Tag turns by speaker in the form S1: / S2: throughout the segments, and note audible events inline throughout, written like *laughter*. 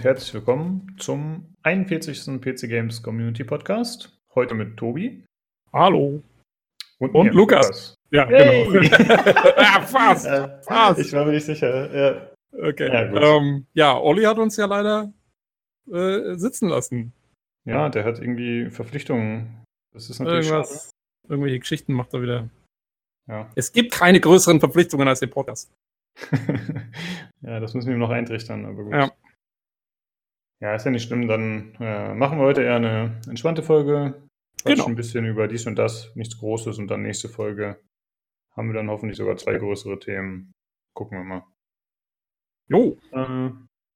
S1: und herzlich willkommen zum 41. PC Games Community Podcast. Heute mit Tobi.
S2: Hallo.
S1: Und,
S2: Und
S1: mir,
S2: Lukas. Ja,
S1: Hey.
S2: genau. *laughs* ja, fast.
S1: Äh,
S2: fast.
S1: ich war mir nicht sicher. Ja.
S2: Okay.
S1: Ja,
S2: Ja, ähm, ja, Olli hat uns ja leider äh, sitzen lassen.
S1: ja, der hat irgendwie Verpflichtungen. Das ist natürlich
S2: Irgendwas, irgendwelche Geschichten macht er wieder.
S1: schade.
S2: Es gibt keine größeren Verpflichtungen als den Podcast.
S1: Ja. *laughs* ja, das müssen wir ihm noch eintrichtern, aber gut.
S2: Ja.
S1: Ja, ist ja nicht schlimm. Dann äh, machen wir heute eher eine entspannte Folge.
S2: Genau.
S1: ein bisschen über dies und das, nichts Großes und dann nächste Folge haben wir dann hoffentlich sogar zwei größere Themen. Gucken wir mal.
S2: Jo.
S1: Äh,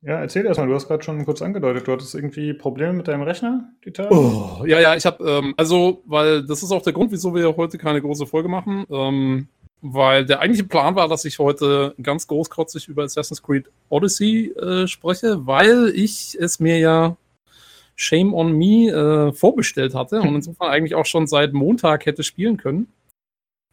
S1: ja, erzähl erstmal, du hast gerade schon kurz angedeutet, du hattest irgendwie Probleme mit deinem Rechner, die Tage?
S2: Oh, ja, ja, ich habe, ähm, also, weil das ist auch der Grund, wieso wir heute keine große Folge machen. Ähm, weil der eigentliche Plan war, dass ich heute ganz großkotzig über Assassin's Creed Odyssey äh, spreche, weil ich es mir ja Shame on Me äh, vorbestellt hatte und *laughs* insofern eigentlich auch schon seit Montag hätte spielen können.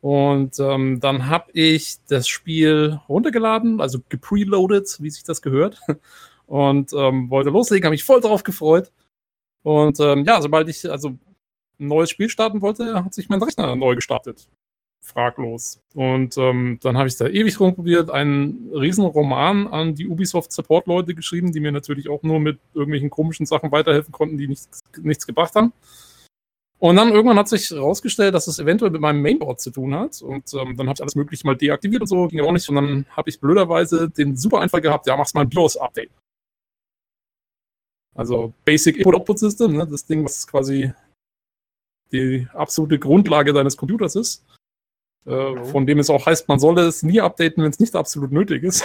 S2: Und ähm, dann habe ich das Spiel runtergeladen, also gepreloadet, wie sich das gehört. *laughs* Und ähm, wollte loslegen, habe mich voll drauf gefreut. Und ähm, ja, sobald ich also ein neues Spiel starten wollte, hat sich mein Rechner neu gestartet. Fraglos. Und ähm, dann habe ich da ewig rumprobiert, einen riesen Roman an die Ubisoft Support-Leute geschrieben, die mir natürlich auch nur mit irgendwelchen komischen Sachen weiterhelfen konnten, die nichts, nichts gebracht haben. Und dann irgendwann hat sich herausgestellt, dass es eventuell mit meinem Mainboard zu tun hat. Und ähm, dann habe ich alles Mögliche mal deaktiviert und so, ging auch nicht. Und dann habe ich blöderweise den super Einfall gehabt, ja, machst mal ein BIOS-Update. Also Basic Input-Output System, ne? das Ding, was quasi die absolute Grundlage deines Computers ist. Äh, von dem es auch heißt, man solle es nie updaten, wenn es nicht absolut nötig ist.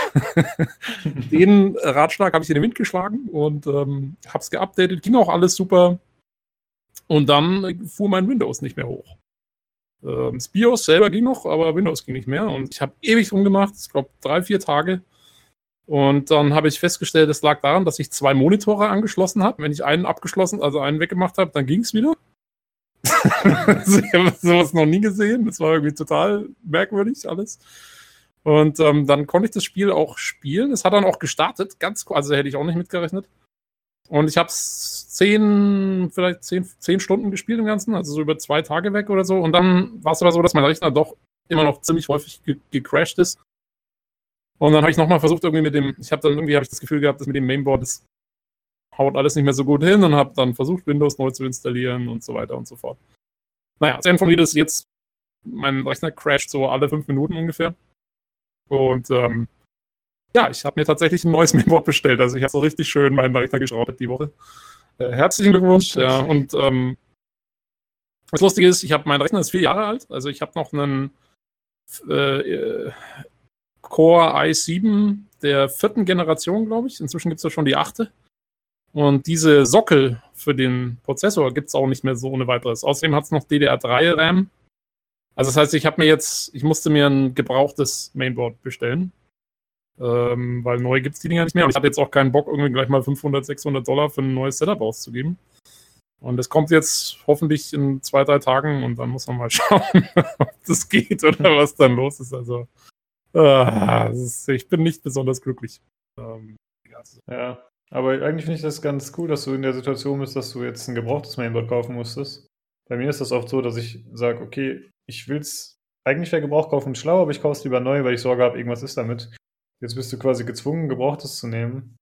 S2: *laughs* Den Ratschlag habe ich in den Wind geschlagen und ähm, habe es geupdatet, ging auch alles super. Und dann fuhr mein Windows nicht mehr hoch. Ähm, das BIOS selber ging noch, aber Windows ging nicht mehr. Und ich habe ewig rumgemacht, ich glaube drei, vier Tage. Und dann habe ich festgestellt, es lag daran, dass ich zwei Monitore angeschlossen habe. Wenn ich einen abgeschlossen, also einen weggemacht habe, dann ging es wieder. *laughs* ich habe sowas noch nie gesehen. Das war irgendwie total merkwürdig alles. Und ähm, dann konnte ich das Spiel auch spielen. Es hat dann auch gestartet, ganz, also hätte ich auch nicht mitgerechnet. Und ich habe es zehn, vielleicht zehn, zehn Stunden gespielt im Ganzen, also so über zwei Tage weg oder so. Und dann war es aber so, dass mein Rechner doch immer noch ziemlich häufig ge gecrashed ist. Und dann habe ich nochmal versucht, irgendwie mit dem, ich habe dann irgendwie habe ich das Gefühl gehabt, dass mit dem Mainboard das haut alles nicht mehr so gut hin und habe dann versucht, Windows neu zu installieren und so weiter und so fort. Naja, das Ende vom Lied ist jetzt, mein Rechner crasht so alle fünf Minuten ungefähr. Und ähm, ja, ich habe mir tatsächlich ein neues *laughs* Mainboard bestellt. Also ich habe so richtig schön meinen Rechner geschraubt die Woche. Äh, herzlichen Glückwunsch. Ja, und ähm, das Lustige ist, ich habe mein Rechner ist vier Jahre alt. Also ich habe noch einen äh, Core i7 der vierten Generation, glaube ich. Inzwischen gibt es ja schon die achte. Und diese Sockel für den Prozessor gibt es auch nicht mehr so ohne weiteres. Außerdem hat es noch DDR3 RAM. Also das heißt, ich habe mir jetzt, ich musste mir ein gebrauchtes Mainboard bestellen. Ähm, weil neu gibt es die Dinger nicht mehr. Und ich hatte jetzt auch keinen Bock, irgendwie gleich mal 500, 600 Dollar für ein neues Setup auszugeben. Und es kommt jetzt hoffentlich in zwei, drei Tagen und dann muss man mal *laughs* schauen, ob das geht oder was dann los ist. Also, das ist, ich bin nicht besonders glücklich. Ähm, also-
S1: Ja, aber eigentlich finde ich das ganz cool, dass du in der Situation bist, dass du jetzt ein gebrauchtes Mainboard kaufen musstest. Bei mir ist das oft so, dass ich sage, okay, ich will es eigentlich wäre Gebrauch kaufen schlau, aber ich kaufe es lieber neu, weil ich Sorge habe, irgendwas ist damit. Jetzt bist du quasi gezwungen, gebrauchtes zu nehmen.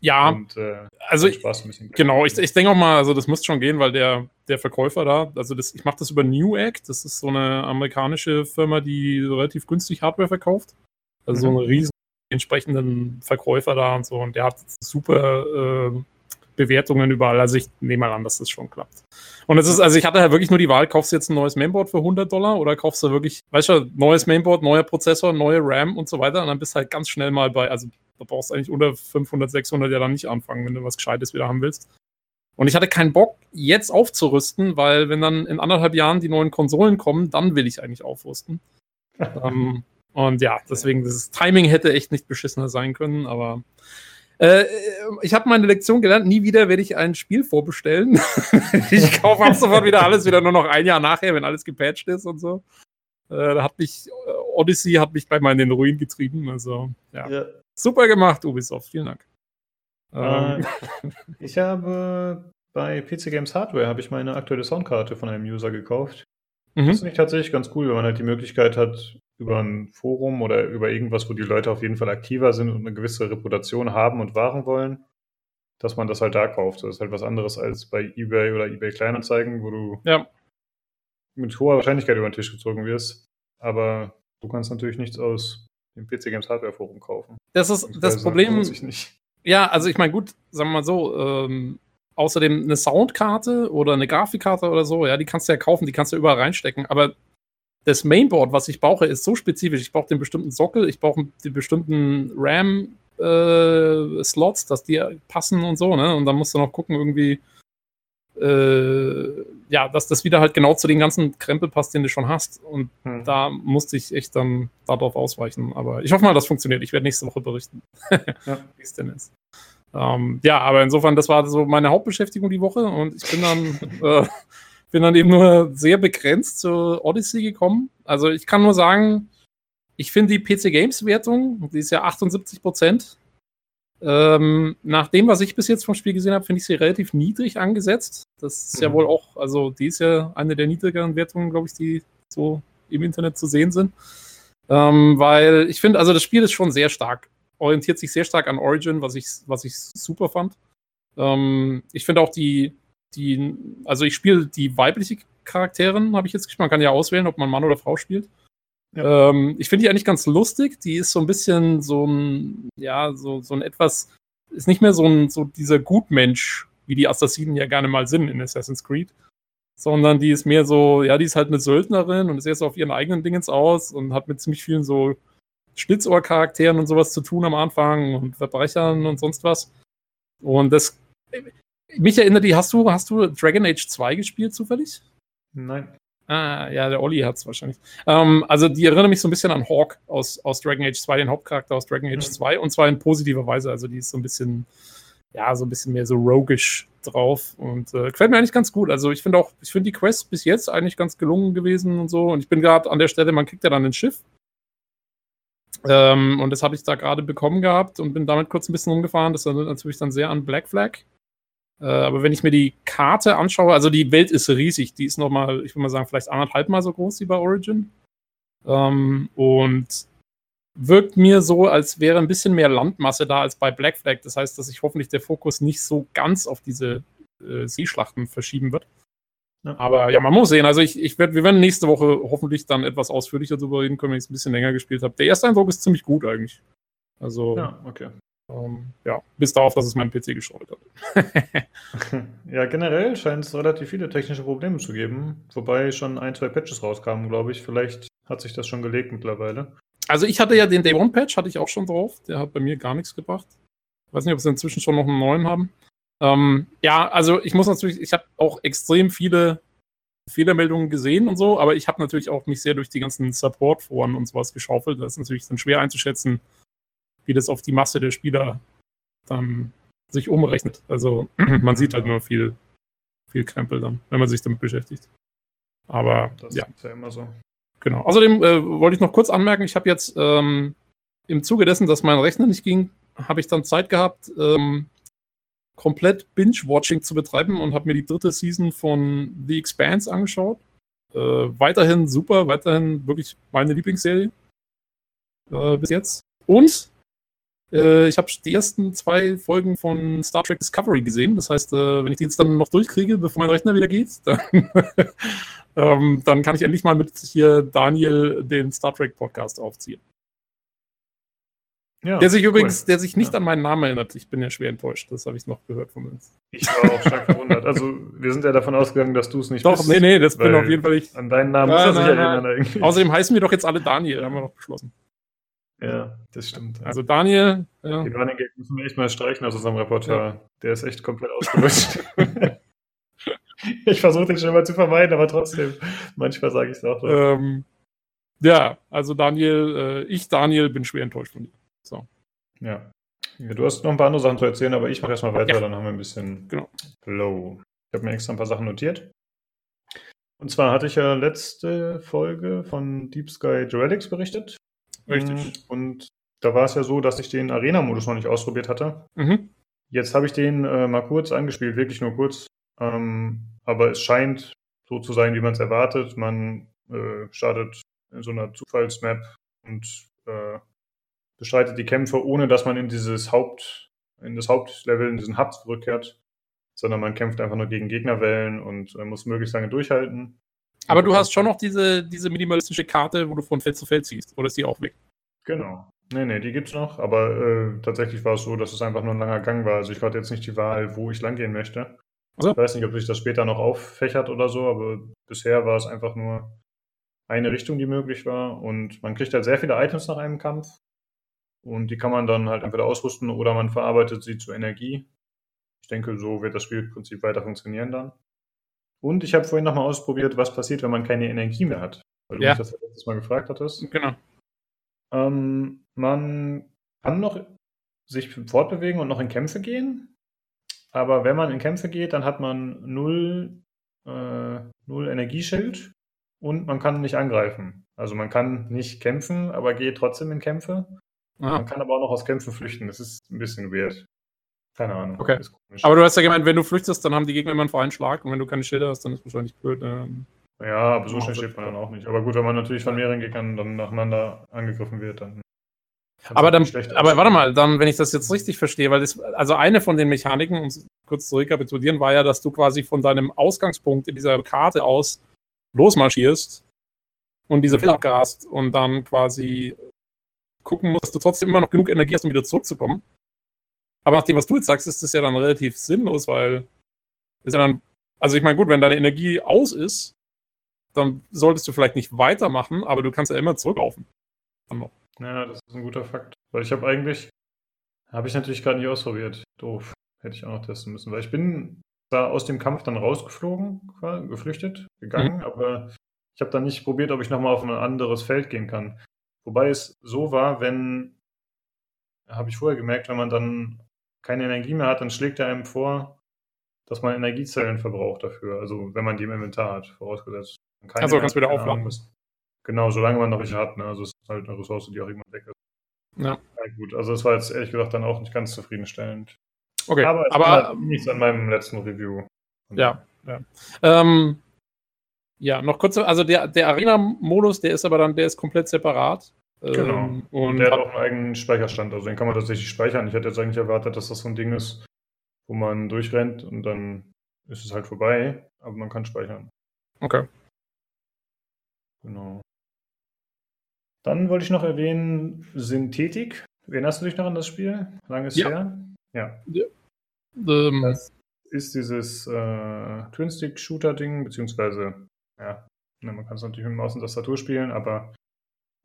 S2: ja
S1: und äh,
S2: also
S1: ein bisschen.
S2: Genau, ich, ich denke auch mal, also das muss schon gehen, weil der, der Verkäufer da, also das, ich mache das über Newegg, das ist so eine amerikanische Firma, die relativ günstig Hardware verkauft. Also
S1: Mhm.
S2: so einen riesen entsprechenden Verkäufer da und so und der hat super äh, Bewertungen überall. Also ich nehme mal an, dass das schon klappt. Und es ist, also ich hatte halt wirklich nur die Wahl, kaufst du jetzt ein neues Mainboard für 100 Dollar oder kaufst du wirklich, weißt du, neues Mainboard, neuer Prozessor, neue RAM und so weiter und dann bist du halt ganz schnell mal bei, also du brauchst eigentlich unter 500, 600 ja dann nicht anfangen, wenn du was Gescheites wieder haben willst. Und ich hatte keinen Bock, jetzt aufzurüsten, weil wenn dann in anderthalb Jahren die neuen Konsolen kommen, dann will ich eigentlich aufrüsten. *laughs* ähm, und ja, deswegen, das Timing hätte echt nicht beschissener sein können, aber äh, ich habe meine Lektion gelernt, nie wieder werde ich ein Spiel vorbestellen. *laughs* ich kaufe ab sofort wieder alles, wieder nur noch ein Jahr nachher, wenn alles gepatcht ist und so. Äh, da hat mich, äh, Odyssey hat mich gleich mal in den Ruin getrieben. Also, ja.
S1: Ja.
S2: Super gemacht, Ubisoft. Vielen Dank.
S1: Ähm. Äh, ich habe bei PC Games Hardware habe ich meine aktuelle Soundkarte von einem User gekauft. Mhm. Das finde ich tatsächlich ganz cool, wenn man halt die Möglichkeit hat, über ein Forum oder über irgendwas, wo die Leute auf jeden Fall aktiver sind und eine gewisse Reputation haben und wahren wollen, dass man das halt da kauft. Das ist halt was anderes als bei eBay oder eBay Kleinanzeigen, wo du ja. mit hoher Wahrscheinlichkeit über den Tisch gezogen wirst. Aber du kannst natürlich nichts aus dem PC Games Hardware Forum kaufen.
S2: Das ist das Problem. Ja, also ich meine, gut, sagen wir mal so, ähm, außerdem eine Soundkarte oder eine Grafikkarte oder so, ja, die kannst du ja kaufen, die kannst du überall reinstecken. Aber das Mainboard, was ich brauche, ist so spezifisch. Ich brauche den bestimmten Sockel, ich brauche die bestimmten RAM-Slots, äh, dass die passen und so, ne? Und dann musst du noch gucken, irgendwie, äh, ja, dass das wieder halt genau zu den ganzen Krempel passt, den du schon hast. Und hm. da musste ich echt dann darauf ausweichen. Aber ich hoffe mal, das funktioniert. Ich werde nächste Woche berichten, *laughs* ja. wie es denn ist. Ähm, ja, aber insofern, das war so meine Hauptbeschäftigung die Woche und ich bin dann *laughs* äh, bin dann eben nur sehr begrenzt zur Odyssey gekommen. Also ich kann nur sagen, ich finde die PC Games Wertung, die ist ja 78 Prozent. Ähm, nach dem, was ich bis jetzt vom Spiel gesehen habe, finde ich sie relativ niedrig angesetzt. Das ist mhm. ja wohl auch, also die ist ja eine der niedrigeren Wertungen, glaube ich, die so im Internet zu sehen sind. Ähm, weil ich finde, also das Spiel ist schon sehr stark, orientiert sich sehr stark an Origin, was ich, was ich super fand. Ähm, ich finde auch die, die, also ich spiele die weibliche Charakterin, habe ich jetzt gespielt. Man kann ja auswählen, ob man Mann oder Frau spielt. Ja. Ähm, ich finde die eigentlich ganz lustig. Die ist so ein bisschen so ein, ja, so, so ein etwas, ist nicht mehr so ein, so dieser Gutmensch, wie die Assassinen ja gerne mal sind in Assassin's Creed. Sondern die ist mehr so, ja, die ist halt eine Söldnerin und ist erst auf ihren eigenen Dingens aus und hat mit ziemlich vielen so Schlitzohr-Charakteren und sowas zu tun am Anfang und Verbrechern und sonst was. Und das mich erinnert die, hast du, hast du Dragon Age 2 gespielt zufällig?
S1: Nein.
S2: Ah, ja, der Olli hat es wahrscheinlich. Ähm, also, die erinnert mich so ein bisschen an Hawk aus, aus Dragon Age 2, den Hauptcharakter aus Dragon Age mhm. 2, und zwar in positiver Weise. Also, die ist so ein bisschen, ja, so ein bisschen mehr so roguish drauf und äh, gefällt mir eigentlich ganz gut. Also, ich finde auch, ich finde die Quest bis jetzt eigentlich ganz gelungen gewesen und so. Und ich bin gerade an der Stelle, man kriegt ja dann ein Schiff. Ähm, und das habe ich da gerade bekommen gehabt und bin damit kurz ein bisschen umgefahren. Das erinnert natürlich dann sehr an Black Flag. Äh, aber wenn ich mir die Karte anschaue, also die Welt ist riesig, die ist nochmal, ich würde mal sagen, vielleicht anderthalb Mal so groß wie bei Origin. Ähm, und wirkt mir so, als wäre ein bisschen mehr Landmasse da als bei Black Flag. Das heißt, dass sich hoffentlich der Fokus nicht so ganz auf diese äh, Seeschlachten verschieben wird. Ja. Aber ja, man muss sehen. Also ich, ich werd, wir werden nächste Woche hoffentlich dann etwas ausführlicher darüber reden können, wenn ich es ein bisschen länger gespielt habe. Der erste Eindruck ist ziemlich gut eigentlich. Also
S1: ja, okay.
S2: Ähm, ja, bis darauf, dass es meinen PC geschrottet
S1: hat. *laughs* ja, generell scheint es relativ viele technische Probleme zu geben, wobei schon ein, zwei Patches rauskamen, glaube ich. Vielleicht hat sich das schon gelegt mittlerweile.
S2: Also ich hatte ja den Day One Patch, hatte ich auch schon drauf. Der hat bei mir gar nichts gebracht. Ich weiß nicht, ob sie inzwischen schon noch einen neuen haben. Ähm, ja, also ich muss natürlich, ich habe auch extrem viele Fehlermeldungen gesehen und so, aber ich habe natürlich auch mich sehr durch die ganzen Support-Foren und sowas geschaufelt. Das ist natürlich dann schwer einzuschätzen, wie das auf die Masse der Spieler dann sich umrechnet. Also *clears throat* man sieht halt nur viel, viel Krempel dann, wenn man sich damit beschäftigt. Aber das ja. ist ja immer so. Genau. Außerdem äh, wollte ich noch kurz anmerken, ich habe jetzt ähm, im Zuge dessen, dass mein Rechner nicht ging, habe ich dann Zeit gehabt, ähm, komplett Binge-Watching zu betreiben und habe mir die dritte Season von The Expanse angeschaut. Äh, weiterhin super, weiterhin wirklich meine Lieblingsserie äh, bis jetzt. Und äh, ich habe die ersten zwei Folgen von Star Trek Discovery gesehen. Das heißt, äh, wenn ich die jetzt dann noch durchkriege, bevor mein Rechner wieder geht, dann, *laughs* ähm, dann kann ich endlich mal mit hier Daniel den Star Trek Podcast aufziehen. Ja, der sich übrigens, cool. der sich nicht ja. an meinen Namen erinnert. Ich bin ja schwer enttäuscht. Das habe ich noch gehört von uns.
S1: Ich war auch stark verwundert. Also, wir sind ja davon ausgegangen, dass du es nicht
S2: doch, bist. Doch, nee, nee, das bin auf jeden Fall ich.
S1: An deinen Namen muss er sich erinnern eigentlich.
S2: Außerdem heißen wir doch jetzt alle Daniel, haben wir noch beschlossen.
S1: Ja, das stimmt.
S2: Also Daniel.
S1: Ja. Den Running Gag müssen wir echt mal streichen aus unserem Repertoire. Ja. Der ist echt komplett ausgelutscht. *laughs* ich versuche den schon mal zu vermeiden, aber trotzdem, manchmal sage ich es auch.
S2: Ähm, ja, also Daniel, äh, ich, Daniel, bin schwer enttäuscht von dir. So.
S1: Ja. ja. Du hast noch ein paar andere Sachen zu erzählen, aber ich mache erstmal weiter, ja. dann haben wir ein bisschen
S2: genau.
S1: Flow. Ich habe mir extra ein paar Sachen notiert. Und zwar hatte ich ja letzte Folge von Deep Sky Dualix berichtet.
S2: Richtig.
S1: Und da war es ja so, dass ich den Arena-Modus noch nicht ausprobiert hatte. Mhm. Jetzt habe ich den äh, mal kurz angespielt, wirklich nur kurz. Ähm, aber es scheint so zu sein, wie man es erwartet. Man äh, startet in so einer Zufallsmap und äh, bestreitet die Kämpfe, ohne dass man in dieses Haupt, in das Hauptlevel, in diesen Hub zurückkehrt, sondern man kämpft einfach nur gegen Gegnerwellen und äh, muss möglichst lange durchhalten.
S2: Aber du hast schon noch diese, diese minimalistische Karte, wo du von Feld zu Feld ziehst, oder ist die auch weg?
S1: Genau. Nee, nee, die gibt's noch, aber äh, tatsächlich war es so, dass es einfach nur ein langer Gang war. Also ich hatte jetzt nicht die Wahl, wo ich lang gehen möchte. Also? Ich weiß nicht, ob sich das später noch auffächert oder so, aber bisher war es einfach nur eine Richtung, die möglich war. Und man kriegt halt sehr viele Items nach einem Kampf. Und die kann man dann halt entweder ausrüsten oder man verarbeitet sie zu Energie. Ich denke, so wird das Spielprinzip weiter funktionieren dann. Und ich habe vorhin nochmal ausprobiert, was passiert, wenn man keine Energie mehr hat. Weil du
S2: Ja.
S1: mich das letztes Mal gefragt hattest.
S2: Genau.
S1: Ähm, man kann noch sich fortbewegen und noch in Kämpfe gehen. Aber wenn man in Kämpfe geht, dann hat man null, äh, null Energieschild und man kann nicht angreifen. Also man kann nicht kämpfen, aber geht trotzdem in Kämpfe.
S2: Ah.
S1: Man kann aber auch noch aus Kämpfen flüchten. Das ist ein bisschen weird. Keine Ahnung.
S2: Okay.
S1: Ist komisch.
S2: Aber du hast ja gemeint, wenn du flüchtest, dann haben die Gegner immer einen freien Schlag und wenn du keine Schilder hast, dann ist wahrscheinlich blöd. Ähm,
S1: ja, aber so schnell steht man dann auch nicht. Aber gut, wenn man natürlich von mehreren Gegnern dann nacheinander angegriffen wird, dann.
S2: aber dann, aber warte mal, dann, wenn ich das jetzt richtig verstehe, weil das, also eine von den Mechaniken, um es kurz zu rekapitulieren, war ja, dass du quasi von deinem Ausgangspunkt in dieser Karte aus losmarschierst und diese Fehler abgrast und dann quasi gucken musst, dass du trotzdem immer noch genug Energie hast, um wieder zurückzukommen. Aber nach dem, was du jetzt sagst, ist das ja dann relativ sinnlos, weil ist ja dann, also ich meine, gut, wenn deine Energie aus ist, dann solltest du vielleicht nicht weitermachen, aber du kannst ja immer zurücklaufen.
S1: Ja, das ist ein guter Fakt. Weil ich habe eigentlich, habe ich natürlich gerade nicht ausprobiert. Doof. Hätte ich auch noch testen müssen. Weil ich bin da aus dem Kampf dann rausgeflogen, geflüchtet, gegangen, aber ich habe dann nicht probiert, ob ich nochmal auf ein anderes Feld gehen kann. Wobei es so war, wenn, habe ich vorher gemerkt, wenn man dann keine Energie mehr hat, dann schlägt er einem vor, dass man Energiezellen verbraucht dafür. Also wenn man die im Inventar hat, vorausgesetzt.
S2: Also kannst du wieder aufladen.
S1: Genau, solange man noch welche hat. Ne? Also es ist halt eine Ressource, die auch irgendwann weg ist.
S2: Ja.
S1: Ja, gut, also das war jetzt ehrlich gesagt dann auch nicht ganz zufriedenstellend.
S2: Okay,
S1: Aber es
S2: aber,
S1: nichts an meinem letzten Review.
S2: ja, ja. Ähm, ja, noch kurz, also der, der Arena-Modus, der ist aber dann, der ist komplett separat.
S1: Genau.
S2: Ähm,
S1: Und
S2: und
S1: der hat auch einen eigenen Speicherstand, also den kann man tatsächlich speichern. Ich hätte jetzt eigentlich erwartet, dass das so ein Ding ist, wo man durchrennt und dann ist es halt vorbei, aber man kann speichern.
S2: okay.
S1: Genau. Dann wollte ich noch erwähnen, Synthetik. Erinnerst du dich noch an das Spiel? Lange ist
S2: Ja.
S1: her? Ja.
S2: Ähm,
S1: Das ist dieses äh, Twin-Stick-Shooter-Ding, beziehungsweise, ja, ne, man kann es natürlich mit Maus und Tastatur spielen, aber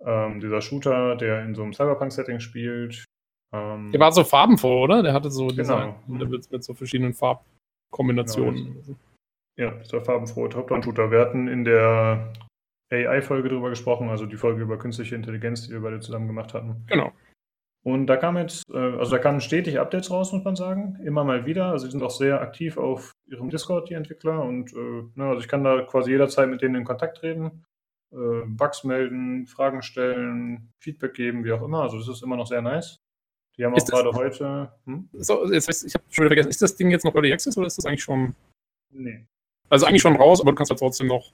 S1: ähm, dieser Shooter, der in so einem Cyberpunk-Setting spielt. Ähm,
S2: der war so farbenfroh, oder? Der hatte so diese,
S1: Genau.
S2: mit, mit so verschiedenen Farbkombinationen.
S1: Ja, dieser farbenfrohe Top-Down-Shooter. Wir hatten in der AI-Folge drüber gesprochen, also die Folge über künstliche Intelligenz, die wir beide zusammen gemacht hatten.
S2: Genau.
S1: Und da kam jetzt, äh, also da kamen stetig Updates raus, muss man sagen. Immer mal wieder. Also die sind auch sehr aktiv auf ihrem Discord, die Entwickler. Und äh, ne, also ich kann da quasi jederzeit mit denen in Kontakt treten, äh, Bugs melden, Fragen stellen, Feedback geben, wie auch immer. Also das ist immer noch sehr nice. Die haben auch
S2: Ist das-
S1: gerade heute. Hm?
S2: So, jetzt, ich habe schon wieder vergessen, ist das Ding jetzt noch Early Access oder ist das eigentlich schon,
S1: Nee.
S2: also eigentlich schon raus, aber du kannst halt trotzdem noch,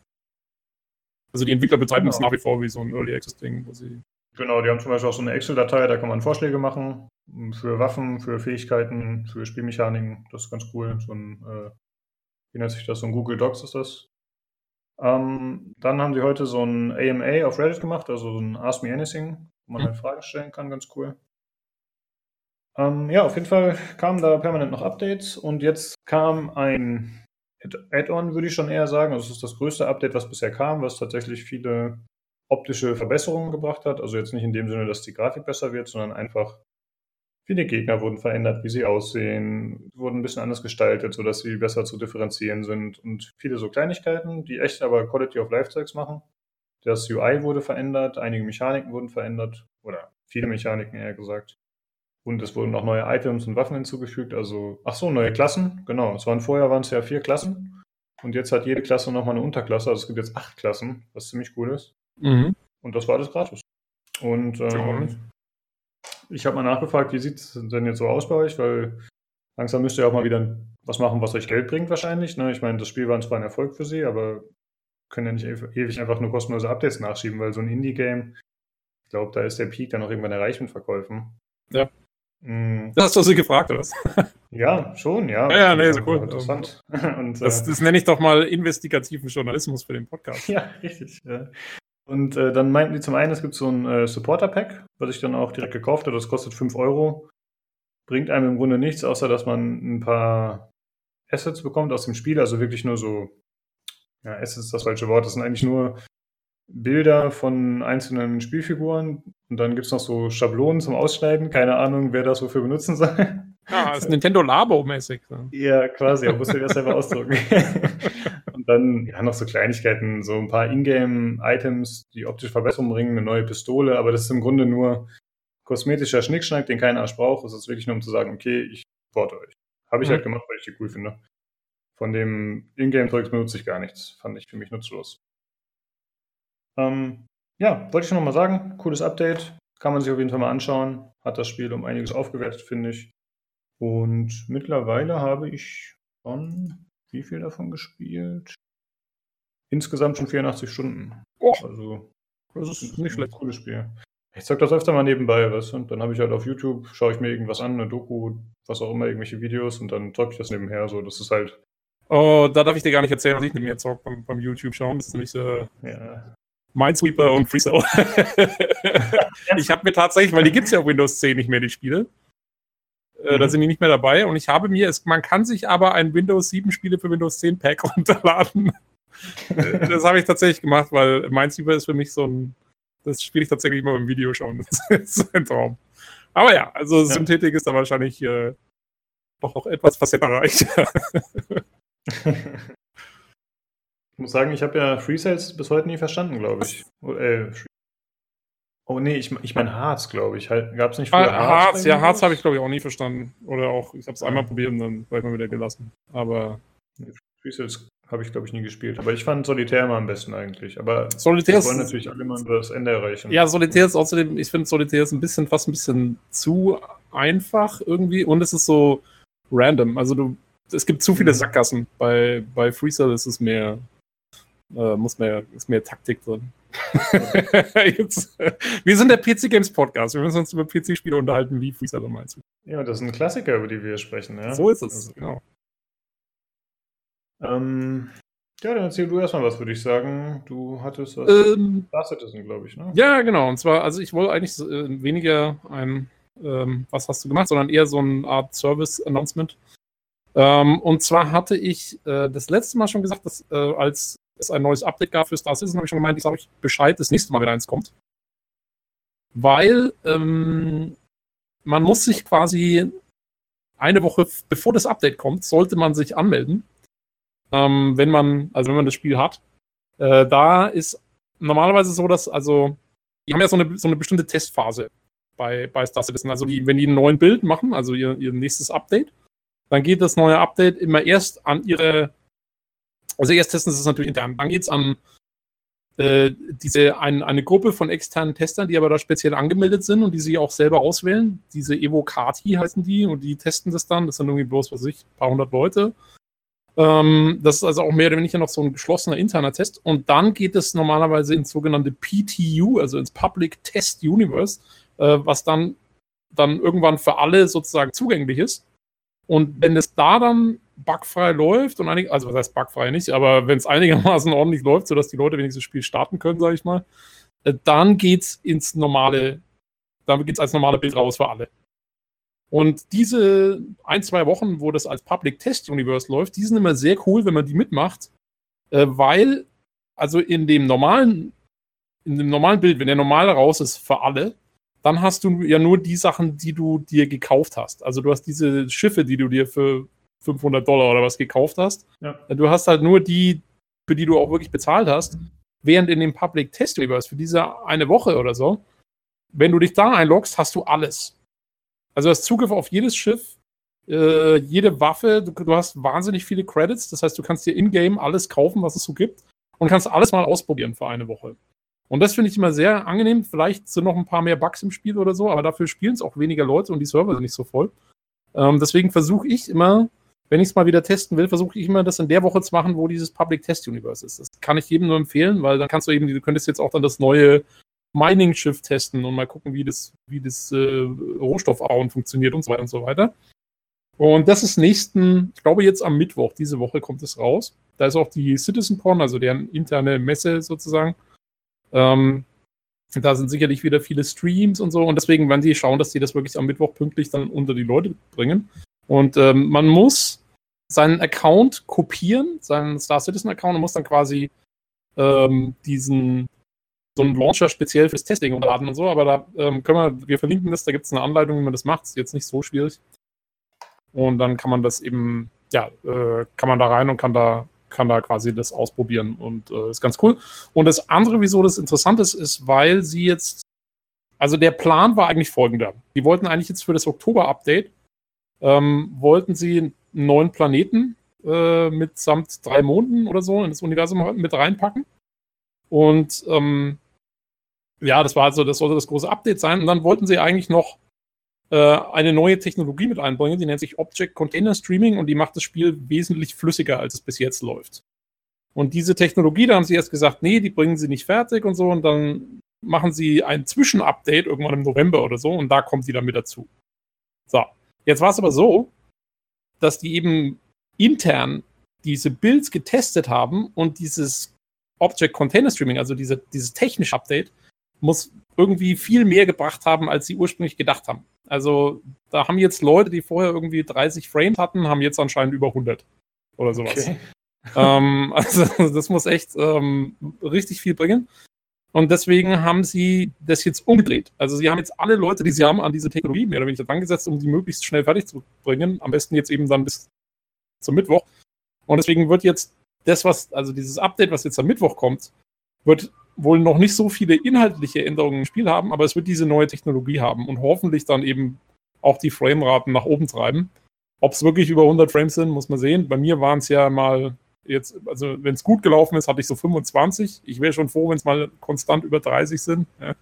S2: also die Entwickler betreiben
S1: Genau.
S2: nach wie vor wie so ein Early Access Ding, wo sie,
S1: Genau, die haben zum Beispiel auch so eine Excel-Datei, da kann man Vorschläge machen für Waffen, für Fähigkeiten, für Spielmechaniken. Das ist ganz cool. So ein, äh, wie nennt sich das? So ein Google Docs ist das. Ähm, dann haben sie heute so ein AMA auf Reddit gemacht, also so ein Ask Me Anything, wo man
S2: Mhm.
S1: halt Fragen stellen kann, ganz cool. Ähm, ja, auf jeden Fall kamen da permanent noch Updates und jetzt kam ein Add- Add-on, würde ich schon eher sagen. Also es ist das größte Update, was bisher kam, was tatsächlich viele optische Verbesserungen gebracht hat. Also jetzt nicht in dem Sinne, dass die Grafik besser wird, sondern einfach viele Gegner wurden verändert, wie sie aussehen, wurden ein bisschen anders gestaltet, sodass sie besser zu differenzieren sind und viele so Kleinigkeiten, die echt aber Quality of Life Zeugs machen. Das UI wurde verändert, einige Mechaniken wurden verändert oder viele Mechaniken eher gesagt. Und es wurden noch neue Items und Waffen hinzugefügt. Also, ach so, neue Klassen. Genau. Es waren vorher waren es ja vier Klassen. Und jetzt hat jede Klasse nochmal eine Unterklasse. Also es gibt jetzt acht Klassen, was ziemlich cool ist.
S2: mhm.
S1: Und das war alles gratis. Und ähm, ich habe mal nachgefragt, wie sieht es denn jetzt so aus bei euch? Weil langsam müsst ihr auch mal wieder was machen, was euch Geld bringt wahrscheinlich. Ne? Ich meine, das Spiel war zwar ein Erfolg für sie, aber können ja nicht ewig einfach nur kostenlose Updates nachschieben, weil so ein Indie-Game, ich glaube, da ist der Peak dann auch irgendwann erreicht mit Verkäufen.
S2: Ja. Mm. Das *laughs* hast du sie gefragt, oder was? *laughs*
S1: Ja, schon, ja.
S2: Ja, ja nee, so cool.
S1: Interessant. *laughs*
S2: Und, das, äh, das nenne ich doch mal investigativen Journalismus für den Podcast.
S1: Ja, richtig. Ja. Und äh, dann meinten die zum einen, es gibt so ein äh, Supporter-Pack, was ich dann auch direkt gekauft habe. Das kostet 5 Euro. Bringt einem im Grunde nichts, außer dass man ein paar Assets bekommt aus dem Spiel. Also wirklich nur so, ja, Assets ist das falsche Wort. Das sind eigentlich nur Bilder von einzelnen Spielfiguren. Und dann gibt es noch so Schablonen zum Ausschneiden. Keine Ahnung, wer das wofür benutzen soll.
S2: Ja, *laughs* ist Nintendo Labo-mäßig.
S1: Ja, quasi, er musste das selber ausdrucken. *laughs* Und dann ja noch so Kleinigkeiten, so ein paar Ingame-Items, die optische Verbesserungen bringen, eine neue Pistole, aber das ist im Grunde nur kosmetischer Schnickschnack, den kein Arsch braucht. Es ist wirklich nur, um zu sagen, okay, ich porte euch. Habe ich mhm. halt gemacht, weil ich die cool finde. Von dem Ingame-Zeugs benutze ich gar nichts. Fand ich für mich nutzlos. Ähm, ja, wollte ich noch mal sagen. Cooles Update. Kann man sich auf jeden Fall mal anschauen. Hat das Spiel um einiges aufgewertet, finde ich. Und mittlerweile habe ich schon wie viel davon gespielt? Insgesamt schon 84 Stunden.
S2: Oh, also, das ist nicht schlecht.
S1: Cooles Spiel. Ich sag das öfter mal nebenbei, weißt du? Und dann habe ich halt auf YouTube, schaue ich mir irgendwas an, eine Doku, was auch immer, irgendwelche Videos und dann zocke ich das nebenher. So, das ist halt.
S2: Oh, da darf ich dir gar nicht erzählen, was ich mit mir zocke beim, beim YouTube schauen. Das ist nämlich äh, ja. Minesweeper und Freestyle. *laughs* ich habe mir tatsächlich, weil die gibt es ja auf Windows 10 nicht mehr, die Spiele. Äh, mhm. Da sind die nicht mehr dabei. Und ich habe mir, es, man kann sich aber ein Windows 7 Spiele für Windows 10 Pack *laughs* runterladen. Äh, das habe ich tatsächlich gemacht, weil Minesweeper ist für mich so ein, das spiele ich tatsächlich immer im Video schauen. *laughs* Das ist ein Traum. Aber ja, also ja. Synthetik ist da wahrscheinlich äh, doch noch etwas facettenreicher. *laughs*
S1: ich muss sagen, ich habe ja Free Sales bis heute nie verstanden, glaube ich. Äh, Oh nee, ich, ich meine Harz, glaube ich. Gab es nicht
S2: früher ah, Harz? Harz ja, Harz habe ich, glaube ich, auch nie verstanden. Oder auch, ich habe es einmal probiert und dann war ich mal wieder gelassen. Aber.
S1: Freestyles habe ich, glaube ich, nie gespielt. Aber ich fand Solitär immer am besten eigentlich. Aber
S2: Solitär
S1: wir wollen natürlich alle mal das Ende erreichen.
S2: Ja, Solitär ist außerdem, ich finde Solitär ist ein bisschen, fast ein bisschen zu einfach irgendwie. Und es ist so random. Also du, es gibt zu viele mhm. Sackgassen. Bei, bei Freestyle ist es mehr, äh, muss mehr, ist mehr Taktik drin. *laughs* Jetzt, wir sind der PC Games Podcast. Wir müssen uns über PC-Spiele unterhalten, wie Freezer meinst du?
S1: Ja, das sind Klassiker, über die wir sprechen. Ja?
S2: So ist es, also, genau.
S1: Ähm, ja, dann erzähl du erstmal was, würde ich sagen. Du hattest was. Ähm, Star Citizen, glaube ich, ne?
S2: Ja, genau. Und zwar, also ich wollte eigentlich äh, weniger ein, ähm, was hast du gemacht, sondern eher so eine Art Service-Announcement. Ähm, und zwar hatte ich äh, das letzte Mal schon gesagt, dass äh, als es ein neues Update gab für Star Citizen, habe ich schon gemeint, ich sage euch Bescheid, das nächste Mal, wenn eins kommt. Weil ähm, man muss sich quasi eine Woche bevor das Update kommt, sollte man sich anmelden. Ähm, wenn man, also wenn man das Spiel hat. Äh, da ist normalerweise so, dass, also, die haben ja so eine, so eine bestimmte Testphase bei, bei Star Citizen. Also, die, wenn die einen neuen Bild machen, also ihr, ihr nächstes Update, dann geht das neue Update immer erst an ihre also erst testen sie es natürlich intern. Dann geht es an äh, diese, ein, eine Gruppe von externen Testern, die aber da speziell angemeldet sind und die sie auch selber auswählen. Diese Evocati heißen die und die testen das dann. Das sind irgendwie bloß, was weiß ich, ein paar hundert Leute. Ähm, das ist also auch mehr oder weniger noch so ein geschlossener interner Test. Und dann geht es normalerweise ins sogenannte PTU, also ins Public Test Universe, äh, was dann, dann irgendwann für alle sozusagen zugänglich ist. Und wenn es da dann bugfrei läuft und einig, also was heißt bugfrei nicht, aber wenn es einigermaßen *laughs* ordentlich läuft, sodass die Leute wenigstens das Spiel starten können, sage ich mal, äh, dann geht's ins normale, dann geht's als normale Bild raus für alle. Und diese ein, zwei Wochen, wo das als Public Test Universe läuft, die sind immer sehr cool, wenn man die mitmacht, äh, weil, also in dem normalen, in dem normalen Bild, wenn der normale raus ist für alle, dann hast du ja nur die Sachen, die du dir gekauft hast. Also du hast diese Schiffe, die du dir für 500 Dollar oder was gekauft hast. Ja. Du hast halt nur die, für die du auch wirklich bezahlt hast. Während in dem Public Test Universe für diese eine Woche oder so, wenn du dich da einloggst, hast du alles. Also du hast Zugriff auf jedes Schiff, äh, jede Waffe, du, du, hast wahnsinnig viele Credits, das heißt, du kannst dir in-game alles kaufen, was es so gibt und kannst alles mal ausprobieren für eine Woche. Und das finde ich immer sehr angenehm. Vielleicht sind noch ein paar mehr Bugs im Spiel oder so, aber dafür spielen es auch weniger Leute und die Server sind nicht so voll. Ähm, deswegen versuche ich immer, wenn ich es mal wieder testen will, versuche ich immer, das in der Woche zu machen, wo dieses Public Test Universe ist. Das kann ich jedem nur empfehlen, weil dann kannst du eben, du könntest jetzt auch dann das neue Mining-Schiff testen und mal gucken, wie das, wie das äh, Rohstoffauen funktioniert und so weiter und so weiter. Und das ist nächsten, ich glaube jetzt am Mittwoch, diese Woche kommt es raus. Da ist auch die CitizenCon, also deren interne Messe sozusagen. Ähm, da sind sicherlich wieder viele Streams und so. Und deswegen werden die schauen, dass die das wirklich am Mittwoch pünktlich dann unter die Leute bringen. Und ähm, man muss seinen Account kopieren, seinen Star Citizen Account, und muss dann quasi ähm, diesen so einen Launcher speziell fürs Testing unterladen und so. Aber da ähm, können wir, wir verlinken das, da gibt es eine Anleitung, wie man das macht. Ist jetzt nicht so schwierig. Und dann kann man das eben, ja, äh, kann man da rein und kann da kann da quasi das ausprobieren und äh, ist ganz cool. Und das andere, wieso das interessant ist, ist, weil sie jetzt, also der Plan war eigentlich folgender. Die wollten eigentlich jetzt für das Oktober-Update, ähm, wollten sie einen neuen Planeten äh, mitsamt drei Monden oder so in das Universum mit reinpacken. Und ähm, ja, das war also, das sollte das große Update sein. Und dann wollten sie eigentlich noch eine neue Technologie mit einbringen, die nennt sich Object Container Streaming und die macht das Spiel wesentlich flüssiger, als es bis jetzt läuft. Und diese Technologie, da haben sie erst gesagt, nee, die bringen sie nicht fertig und so, und dann machen sie ein Zwischenupdate irgendwann im November oder so, und da kommt sie dann mit dazu. So, jetzt war es aber so, dass die eben intern diese Builds getestet haben und dieses Object Container Streaming, also diese, dieses technische Update, muss irgendwie viel mehr gebracht haben, als sie ursprünglich gedacht haben. Also da haben jetzt Leute, die vorher irgendwie 30 Frames hatten, haben jetzt anscheinend über 100 oder sowas. Okay. *laughs* ähm, also das muss echt ähm, richtig viel bringen. Und deswegen haben sie das jetzt umgedreht. Also sie haben jetzt alle Leute, die sie haben, an diese Technologie mehr oder weniger dran gesetzt, um die möglichst schnell fertig zu bringen. Am besten jetzt eben dann bis zum Mittwoch. Und deswegen wird jetzt das, was, also dieses Update, was jetzt am Mittwoch kommt, wird wohl noch nicht so viele inhaltliche Änderungen im Spiel haben, aber es wird diese neue Technologie haben und hoffentlich dann eben auch die Frameraten nach oben treiben. Ob es wirklich über 100 Frames sind, muss man sehen. Bei mir waren es ja mal jetzt, also wenn es gut gelaufen ist, hatte ich so 25. Ich wäre schon froh, wenn es mal konstant über 30 sind. *laughs*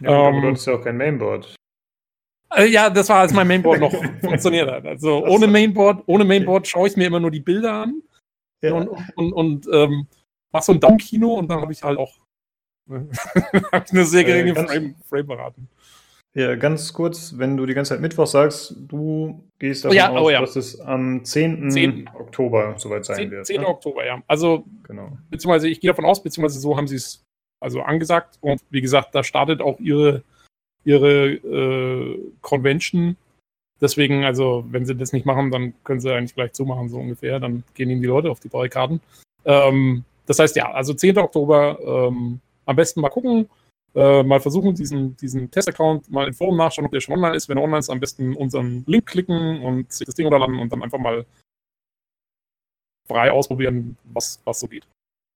S1: Ja, aber ähm, du hast ja auch kein Mainboard.
S2: Äh, ja, das war, als mein Mainboard noch *laughs* funktioniert hat. Also ohne Mainboard, ohne Mainboard schaue ich mir immer nur die Bilder an. Ja. Und, und, und ähm, mach so ein Daumenkino und dann habe ich halt auch *laughs* ich eine sehr geringe äh, Frame, Frame-Beratung.
S1: Ja, ganz kurz, wenn du die ganze Zeit Mittwoch sagst, du gehst davon
S2: ja,
S1: aus,
S2: oh ja.
S1: dass es am 10. 10. Oktober soweit sein 10, wird.
S2: 10. Ne? Oktober, ja. Also, genau. beziehungsweise ich gehe davon aus, beziehungsweise so haben sie es also angesagt. Und wie gesagt, da startet auch ihre, ihre äh, Convention. Deswegen, also, wenn sie das nicht machen, dann können sie eigentlich gleich zumachen, so ungefähr. Dann gehen ihnen die Leute auf die Barrikaden. Ähm, das heißt, ja, also 10. Oktober ähm, am besten mal gucken, äh, mal versuchen, diesen, diesen Test-Account mal im Forum nachschauen, ob der schon online ist. Wenn er online ist, am besten unseren Link klicken und sich das Ding runterladen und dann einfach mal frei ausprobieren, was, was so geht.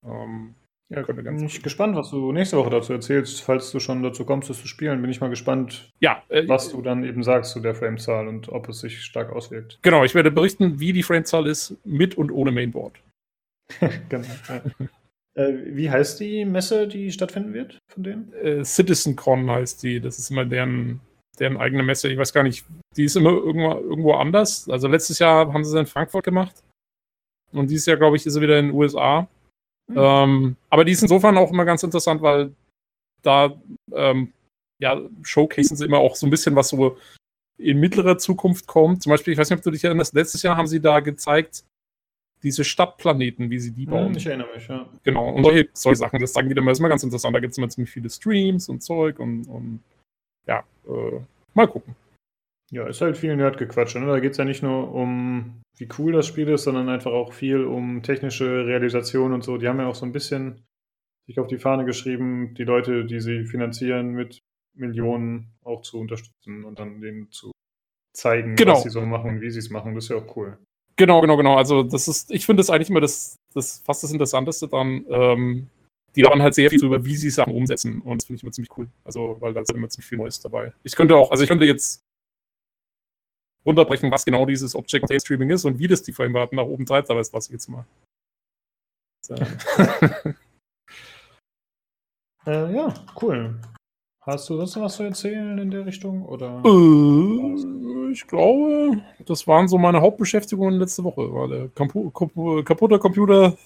S1: Ähm, ja, bin ich gespannt, was du nächste Woche dazu erzählst. Falls du schon dazu kommst, das zu spielen, bin ich mal gespannt,
S2: ja, äh,
S1: was du dann eben sagst zu der Framezahl und ob es sich stark auswirkt.
S2: Genau, ich werde berichten, wie die Framezahl ist, mit und ohne Mainboard. *laughs*
S1: genau. Äh, wie heißt die Messe, die stattfinden wird von denen?
S2: Äh, CitizenCon heißt die. Das ist immer deren, deren eigene Messe. Ich weiß gar nicht, die ist immer irgendwo, irgendwo anders. Also letztes Jahr haben sie sie in Frankfurt gemacht. Und dieses Jahr, glaube ich, ist sie wieder in den USA. Mhm. Ähm, aber die ist insofern auch immer ganz interessant, weil da ähm, ja, showcasen sie immer auch so ein bisschen, was so in mittlerer Zukunft kommt. Zum Beispiel, ich weiß nicht, ob du dich erinnerst, letztes Jahr haben sie da gezeigt, diese Stadtplaneten, wie sie die bauen. Hm,
S1: ich erinnere mich, ja.
S2: Genau, und solche, solche Sachen, das sagen die dann immer, ganz interessant. Da gibt es immer ziemlich viele Streams und Zeug und, und ja, äh, mal gucken.
S1: Ja, ist halt viel Nerdgequatsche. Ne? Da geht es ja nicht nur um, wie cool das Spiel ist, sondern einfach auch viel um technische Realisation und so. Die haben ja auch so ein bisschen sich auf die Fahne geschrieben, die Leute, die sie finanzieren, mit Millionen auch zu unterstützen und dann denen zu zeigen,
S2: genau.
S1: was sie so machen und wie sie es machen. Das ist ja auch cool.
S2: Genau, genau, genau. Also das ist, ich finde das eigentlich immer das, das fast das Interessanteste dran. Ähm, die labern halt sehr viel darüber, wie sie Sachen umsetzen. Und das finde ich immer ziemlich cool. Also, weil da ist immer ziemlich viel Neues dabei. Ich könnte auch, also ich könnte jetzt runterbrechen, was genau dieses Object Day Streaming ist und wie das die Framerate nach oben treibt, aber das lasse ich jetzt mal.
S1: So. *laughs* äh, ja, cool. Hast du sonst noch was zu erzählen in der Richtung? Oder?
S2: Äh, ich glaube, das waren so meine Hauptbeschäftigungen letzte Woche. War der Kampu kaputter Computer,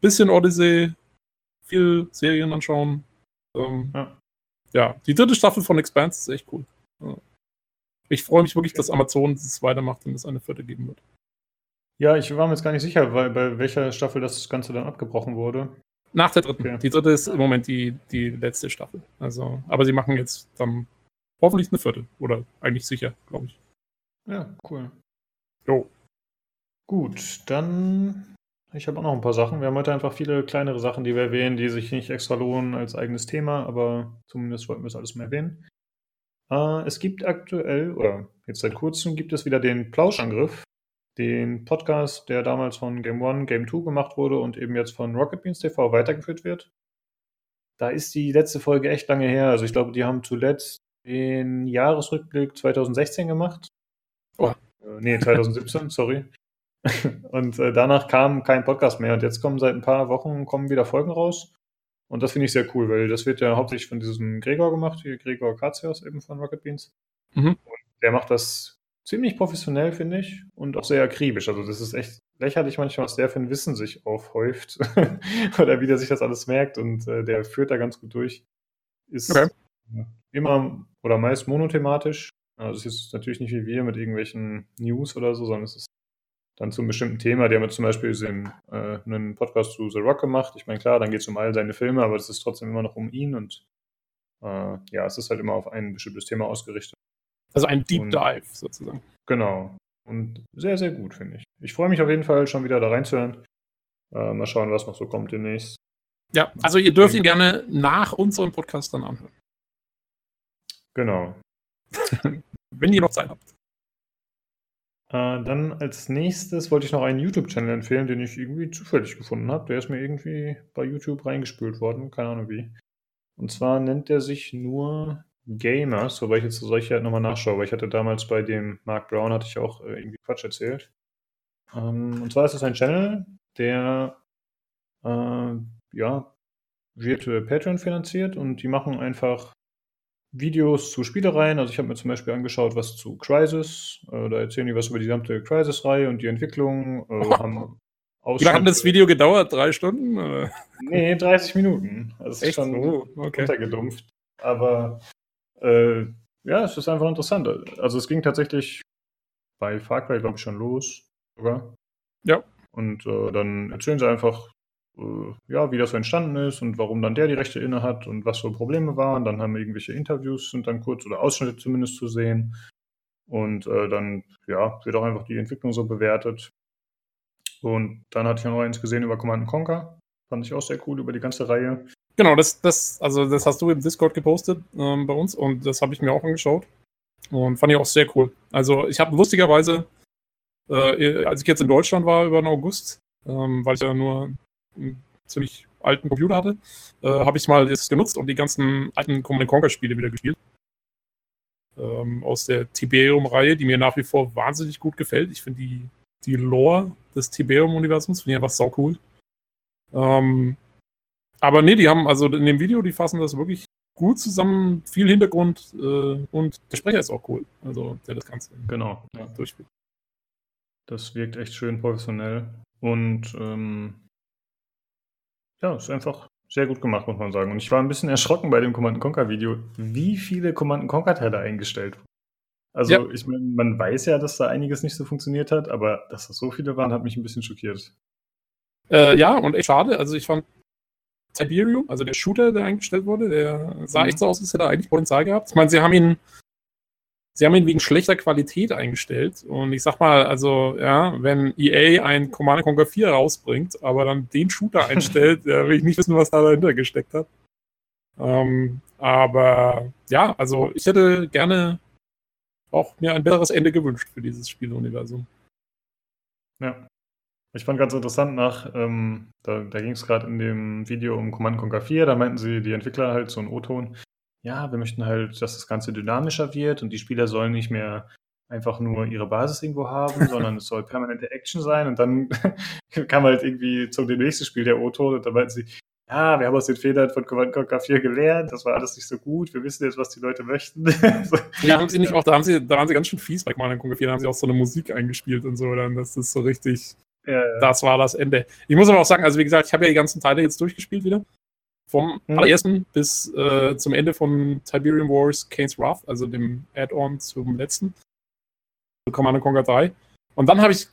S2: bisschen Odyssey, viel Serien anschauen. Ähm, ja. ja. die dritte Staffel von Expanse ist echt cool. Ich freue mich wirklich, dass Amazon es weitermacht und es eine vierte geben wird.
S1: Ja, ich war mir jetzt gar nicht sicher, weil, bei welcher Staffel das Ganze dann abgebrochen wurde.
S2: Nach der dritten. Okay. Die dritte ist im Moment die, die letzte Staffel. Also, aber sie machen jetzt dann hoffentlich eine vierte. Oder eigentlich sicher, glaube ich.
S1: Ja, cool. Jo. Gut, dann. Ich habe auch noch ein paar Sachen. Wir haben heute einfach viele kleinere Sachen, die wir erwähnen, die sich nicht extra lohnen als eigenes Thema, aber zumindest wollten wir es alles mal erwähnen. Äh, es gibt aktuell, oder jetzt seit kurzem, gibt es wieder den Plauschangriff den Podcast, der damals von Game One, Game 2 gemacht wurde und eben jetzt von Rocket Beans TV weitergeführt wird. Da ist die letzte Folge echt lange her. Also ich glaube, die haben zuletzt den Jahresrückblick 2016 gemacht. Oh. Nee, 2017, *laughs* sorry. und äh, danach kam kein Podcast mehr. Und jetzt kommen seit ein paar Wochen kommen wieder Folgen raus. Und das finde ich sehr cool, weil das wird ja hauptsächlich von diesem Gregor gemacht, hier Gregor Katzios eben von Rocket Beans. Mhm. Und der macht das ziemlich professionell, finde ich, und auch sehr akribisch. Also das ist echt lächerlich manchmal, was der für ein Wissen sich aufhäuft *laughs* oder wie der sich das alles merkt und äh, der führt da ganz gut durch. Ist okay. immer oder meist monothematisch. Also es ist natürlich nicht wie wir mit irgendwelchen News oder so, sondern es ist dann zu einem bestimmten Thema. Die haben jetzt zum Beispiel den, äh, einen Podcast zu The Rock gemacht. Ich meine, klar, dann geht es um all seine Filme, aber es ist trotzdem immer noch um ihn und äh, ja, es ist halt immer auf ein bestimmtes Thema ausgerichtet.
S2: Also ein Deep und, Dive sozusagen.
S1: Genau. Und sehr, sehr gut, finde ich. Ich freue mich auf jeden Fall schon wieder da reinzuhören. Äh, mal schauen, was noch so kommt demnächst.
S2: Ja, also ihr dürft ihn gerne nach unserem Podcast dann anhören.
S1: Genau. *laughs*
S2: Wenn ihr noch Zeit habt.
S1: Äh, dann als nächstes wollte ich noch einen YouTube-Channel empfehlen, den ich irgendwie zufällig gefunden habe. Der ist mir irgendwie bei YouTube reingespült worden, keine Ahnung wie. Und zwar nennt er sich nur Gamers, wobei ich jetzt solche halt nochmal nachschaue, weil ich hatte damals bei dem Mark Brown, hatte ich auch äh, irgendwie Quatsch erzählt. Ähm, und zwar ist es ein Channel, der äh, ja, wird Patreon finanziert und die machen einfach Videos zu Spielereien. Also ich habe mir zum Beispiel angeschaut, was zu Crisis, äh, da erzählen die was über die gesamte Crisis-Reihe und die Entwicklung. Äh, *laughs* haben
S2: Wie lange hat das Video gedauert? Drei Stunden? Oder?
S1: Nee, 30 Minuten. Also es ist schon oh, okay. untergedumpft. Aber äh, ja, es ist einfach interessant. Also es ging tatsächlich bei Far Cry, glaube ich, schon los, sogar.
S2: Ja.
S1: Und äh, dann erzählen sie einfach, ja, wie das so entstanden ist und warum dann der die Rechte inne hat und was so Probleme waren. Dann haben wir irgendwelche Interviews, sind dann kurz oder Ausschnitte zumindest zu sehen. Und äh, dann, ja, wird auch einfach die Entwicklung so bewertet. Und dann hatte ich noch eins gesehen über Command Conquer. Fand ich auch sehr cool über die ganze Reihe.
S2: Genau, das, das, also das hast du im Discord gepostet ähm, bei uns und das habe ich mir auch angeschaut und fand ich auch sehr cool. Also ich habe lustigerweise, äh, als ich jetzt in Deutschland war über den August, ähm, weil ich ja nur einen ziemlich alten Computer hatte, äh, habe ich mal jetzt genutzt und die ganzen alten Command Conquer Spiele wieder gespielt. Ähm, aus der Tiberium-Reihe, die mir nach wie vor wahnsinnig gut gefällt. Ich finde die, die Lore des Tiberium-Universums finde ich einfach sau cool. Ähm, aber nee, die haben also in dem Video, die fassen das wirklich gut zusammen, viel Hintergrund äh, und der Sprecher ist auch cool, also der das Ganze
S1: genau, ja. durchführt. Das wirkt echt schön professionell und ähm, ja, ist einfach sehr gut gemacht, muss man sagen. Und ich war ein bisschen erschrocken bei dem Command Conquer Video, wie viele Command Conquer Teile eingestellt wurden. Also ja. ich meine, man weiß ja, dass da einiges nicht so funktioniert hat, aber dass das so viele waren, hat mich ein bisschen schockiert.
S2: Äh, ja, und echt schade. Also ich fand Tiberium, also der Shooter, der eingestellt wurde, der sah mhm. echt so aus, als hätte er eigentlich Potenzial gehabt. Ich meine, sie haben ihn, sie haben ihn wegen schlechter Qualität eingestellt. Und ich sag mal, also, ja, wenn EA ein Command Conquer 4 rausbringt, aber dann den Shooter *laughs* einstellt, will ich nicht wissen, was da dahinter gesteckt hat. Ähm, aber ja, also ich hätte gerne auch mir ein besseres Ende gewünscht für dieses Spieluniversum.
S1: Ja. Ich fand ganz interessant nach, ähm, da, da ging es gerade in dem Video um Command Conquer 4, da meinten sie, die Entwickler halt so ein O-Ton, ja, wir möchten halt, dass das Ganze dynamischer wird und die Spieler sollen nicht mehr einfach nur ihre Basis irgendwo haben, *laughs* sondern es soll permanente Action sein und dann *laughs* kam halt irgendwie zum dem nächsten Spiel der O-Ton und da meinten sie, ja, wir haben aus den Fehlern von Command Conquer 4 gelernt, das war alles nicht so gut, wir wissen jetzt, was die Leute möchten. *laughs*
S2: ja, haben sie nicht auch, da haben sie, da waren sie ganz schön fies bei Command Conquer 4, da haben sie auch so eine Musik eingespielt und so, dann, das ist so richtig, ja, ja. das war das Ende. Ich muss aber auch sagen, also wie gesagt, ich habe ja die ganzen Teile jetzt durchgespielt wieder. Vom mhm. allerersten bis äh, zum Ende von Tiberian Wars Kane's Wrath, also dem Add-on zum letzten. Command Conquer 3. Und dann habe ich,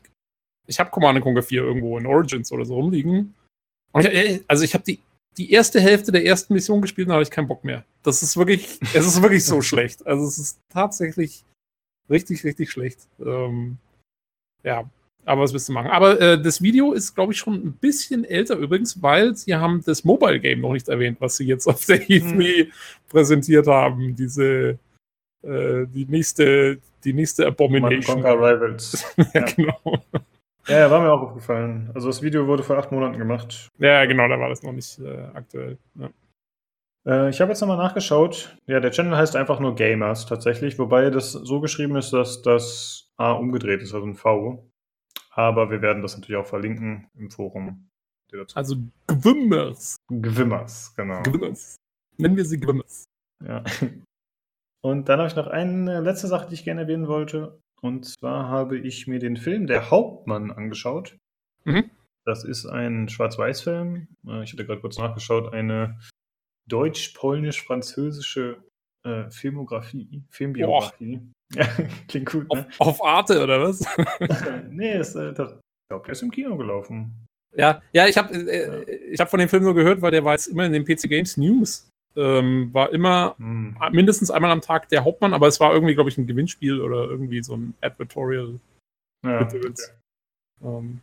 S2: ich habe Command Conquer 4 irgendwo in Origins oder so rumliegen. Und ich, also ich habe die, die erste Hälfte der ersten Mission gespielt und habe ich keinen Bock mehr. Das ist wirklich, *laughs* es ist wirklich so schlecht. Also es ist tatsächlich richtig, richtig schlecht. Ähm, ja, aber was willst du machen? Aber äh, das Video ist, glaube ich, schon ein bisschen älter übrigens, weil sie haben das Mobile Game noch nicht erwähnt, was sie jetzt auf der E3 hm. präsentiert haben. Diese, äh, die nächste, die nächste Abomination.
S1: Conquer Rivals. *laughs* ja, genau. Ja, ja, war mir auch aufgefallen. Also das Video wurde vor acht Monaten gemacht.
S2: Ja, genau, da war das noch nicht äh, aktuell. Ja.
S1: Äh, ich habe jetzt nochmal nachgeschaut. Ja, der Channel heißt einfach nur Gamers tatsächlich, wobei das so geschrieben ist, dass das A umgedreht ist, also ein V. Aber wir werden das natürlich auch verlinken im Forum.
S2: Also Gwimmers.
S1: Gwimmers, genau. Gwimmers.
S2: Nennen wir sie Gwimmers.
S1: Ja. Und dann habe ich noch eine letzte Sache, die ich gerne erwähnen wollte. Und zwar habe ich mir den Film Der Hauptmann angeschaut. Mhm. Das ist ein Schwarz-Weiß-Film. Äh, ich hatte gerade kurz nachgeschaut, eine deutsch-polnisch-französische äh, Filmografie, Filmbiografie. *laughs* Ja,
S2: klingt gut. Ne? Auf, auf, Arte oder was? *laughs*
S1: nee, ist, äh, das, ich glaube, der ist im Kino gelaufen.
S2: Ja, ja, ich habe äh, ich hab von dem Film nur gehört, weil der war jetzt immer in den PC Games News. Ähm, war immer hm. mindestens einmal am Tag der Hauptmann, aber es war irgendwie, glaube ich, ein Gewinnspiel oder irgendwie so ein Advertorial. Ja, okay. ähm,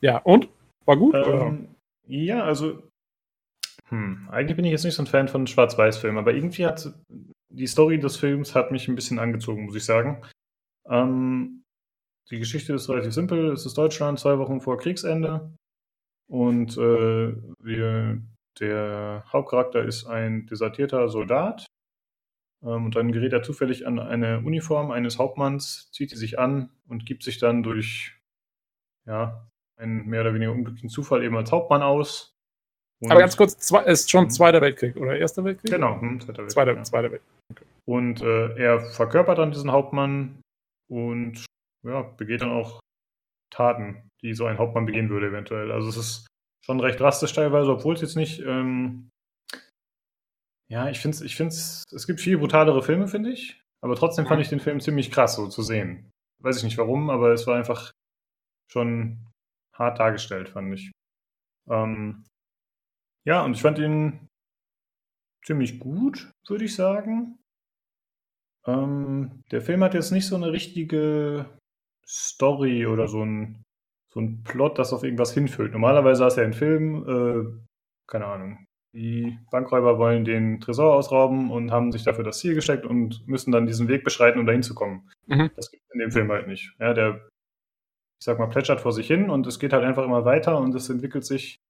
S2: ja und? War gut? Ähm,
S1: ja, also hm, eigentlich bin ich jetzt nicht so ein Fan von Schwarz-Weiß-Filmen, aber irgendwie hat die Story des Films hat mich ein bisschen angezogen, muss ich sagen. Ähm, die Geschichte ist relativ simpel. Es ist Deutschland, zwei Wochen vor Kriegsende. Und äh, wir, der Hauptcharakter ist ein desertierter Soldat. Ähm, und dann gerät er zufällig an eine Uniform eines Hauptmanns, zieht die sich an und gibt sich dann durch ja, einen mehr oder weniger unglücklichen Zufall eben als Hauptmann aus.
S2: Und Aber ganz kurz, zwei, ist schon hm. Zweiter Weltkrieg oder Erster Weltkrieg?
S1: Genau, hm, Zweiter
S2: Weltkrieg. Zweiter, ja. Zweiter Weltkrieg. Okay.
S1: Und äh, er verkörpert dann diesen Hauptmann und ja, begeht dann auch Taten, die so ein Hauptmann begehen würde, eventuell. Also es ist schon recht drastisch teilweise, obwohl es jetzt nicht. Ähm, ja, ich finde es, ich find's, es gibt viel brutalere Filme, finde ich. Aber trotzdem fand ich den Film ziemlich krass, so zu sehen. Weiß ich nicht warum, aber es war einfach schon hart dargestellt, fand ich. Ähm, ja, und ich fand ihn ziemlich gut, würde ich sagen. Ähm, der Film hat jetzt nicht so eine richtige Story oder so ein, so ein Plot, das auf irgendwas hinführt. Normalerweise hast du ja einen Film, äh, keine Ahnung, die Bankräuber wollen den Tresor ausrauben und haben sich dafür das Ziel gesteckt und müssen dann diesen Weg beschreiten, um dahin zu kommen. Mhm. Das gibt es in dem Film halt nicht. Ja, der, ich sag mal, plätschert vor sich hin und es geht halt einfach immer weiter und es entwickelt sich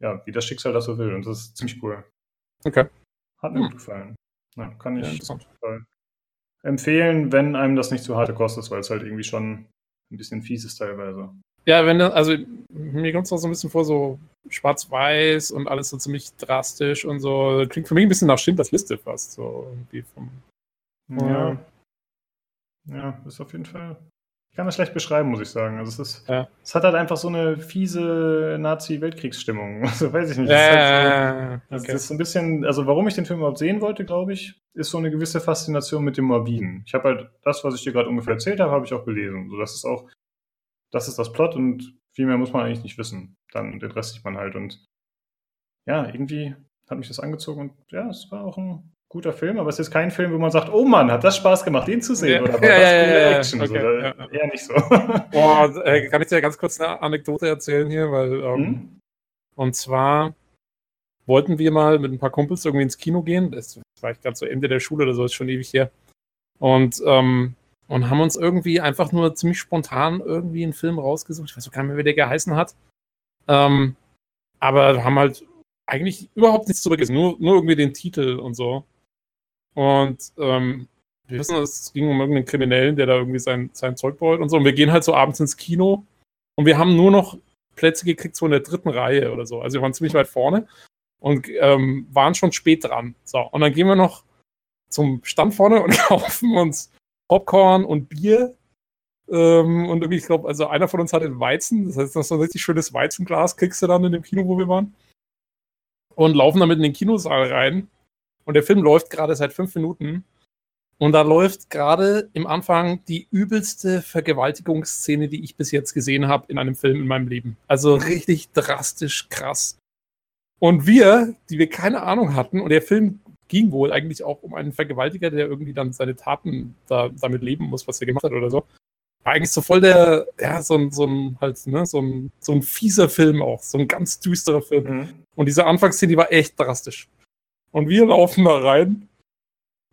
S1: ja, wie das Schicksal das so will. Und das ist ziemlich cool.
S2: Okay.
S1: Hat mir hm. gut gefallen. Ja, kann ich ja, empfehlen, wenn einem das nicht zu harte kostet, weil es halt irgendwie schon ein bisschen fies ist teilweise.
S2: Ja, wenn also mir kommt es auch so ein bisschen vor, so schwarz-weiß und alles so ziemlich drastisch und so. Klingt für mich ein bisschen nach Schindlers Liste fast, so irgendwie vom.
S1: Ja. Ja, ist auf jeden Fall ich kann das schlecht beschreiben, muss ich sagen. Also es ist, ja. es hat halt einfach so eine fiese Nazi-Weltkriegsstimmung. *laughs* Also weiß ich nicht.
S2: Ja,
S1: halt
S2: so,
S1: okay. das ist ein bisschen, also warum ich den Film überhaupt sehen wollte, glaube ich, ist so eine gewisse Faszination mit dem Morbiden. Ich habe halt das, was ich dir gerade ungefähr erzählt habe, habe ich auch gelesen. So, das ist auch, das ist das Plot und viel mehr muss man eigentlich nicht wissen. Dann den Rest sieht man halt und ja, irgendwie hat mich das angezogen und ja, es war auch ein guter Film, aber es ist kein Film, wo man sagt, oh Mann, hat das Spaß gemacht, den zu sehen. Ja, oder war ja, das ja, coole ja, Action? Okay, so, ja. Eher nicht so. *laughs*
S2: Boah, äh, kann ich dir ganz kurz eine Anekdote erzählen hier? Weil, ähm, hm? Und zwar wollten wir mal mit ein paar Kumpels irgendwie ins Kino gehen. Das war ich gerade so Ende der Schule oder so, ist schon ewig her. Und, ähm, und haben uns irgendwie einfach nur ziemlich spontan irgendwie einen Film rausgesucht. Ich weiß gar nicht mehr, wie der geheißen hat. Ähm, aber haben halt eigentlich überhaupt nichts zu gesehen, nur, nur irgendwie den Titel und so. Und ähm, wir wissen, es ging um irgendeinen Kriminellen, der da irgendwie sein, sein Zeug beut und so. Und wir gehen halt so abends ins Kino und wir haben nur noch Plätze gekriegt, so in der dritten Reihe oder so. Also wir waren ziemlich weit vorne und ähm, waren schon spät dran. So, und dann gehen wir noch zum Stand vorne und *laughs* kaufen uns Popcorn und Bier. Ähm, und irgendwie, ich glaube, also einer von uns hatte Weizen, das heißt, das ist so ein richtig schönes Weizenglas, kriegst du dann in dem Kino, wo wir waren. Und laufen damit in den Kinosaal rein. Und der Film läuft gerade seit fünf Minuten. Und da läuft gerade im Anfang die übelste Vergewaltigungsszene, die ich bis jetzt gesehen habe in einem Film in meinem Leben. Also richtig drastisch krass. Und wir, die wir keine Ahnung hatten, und der Film ging wohl eigentlich auch um einen Vergewaltiger, der irgendwie dann seine Taten da, damit leben muss, was er gemacht hat oder so. War eigentlich so voll der, ja, so ein, so ein, halt, ne, so ein, so ein fieser Film auch, so ein ganz düsterer Film. Mhm. Und diese Anfangsszene, die war echt drastisch. Und wir laufen da rein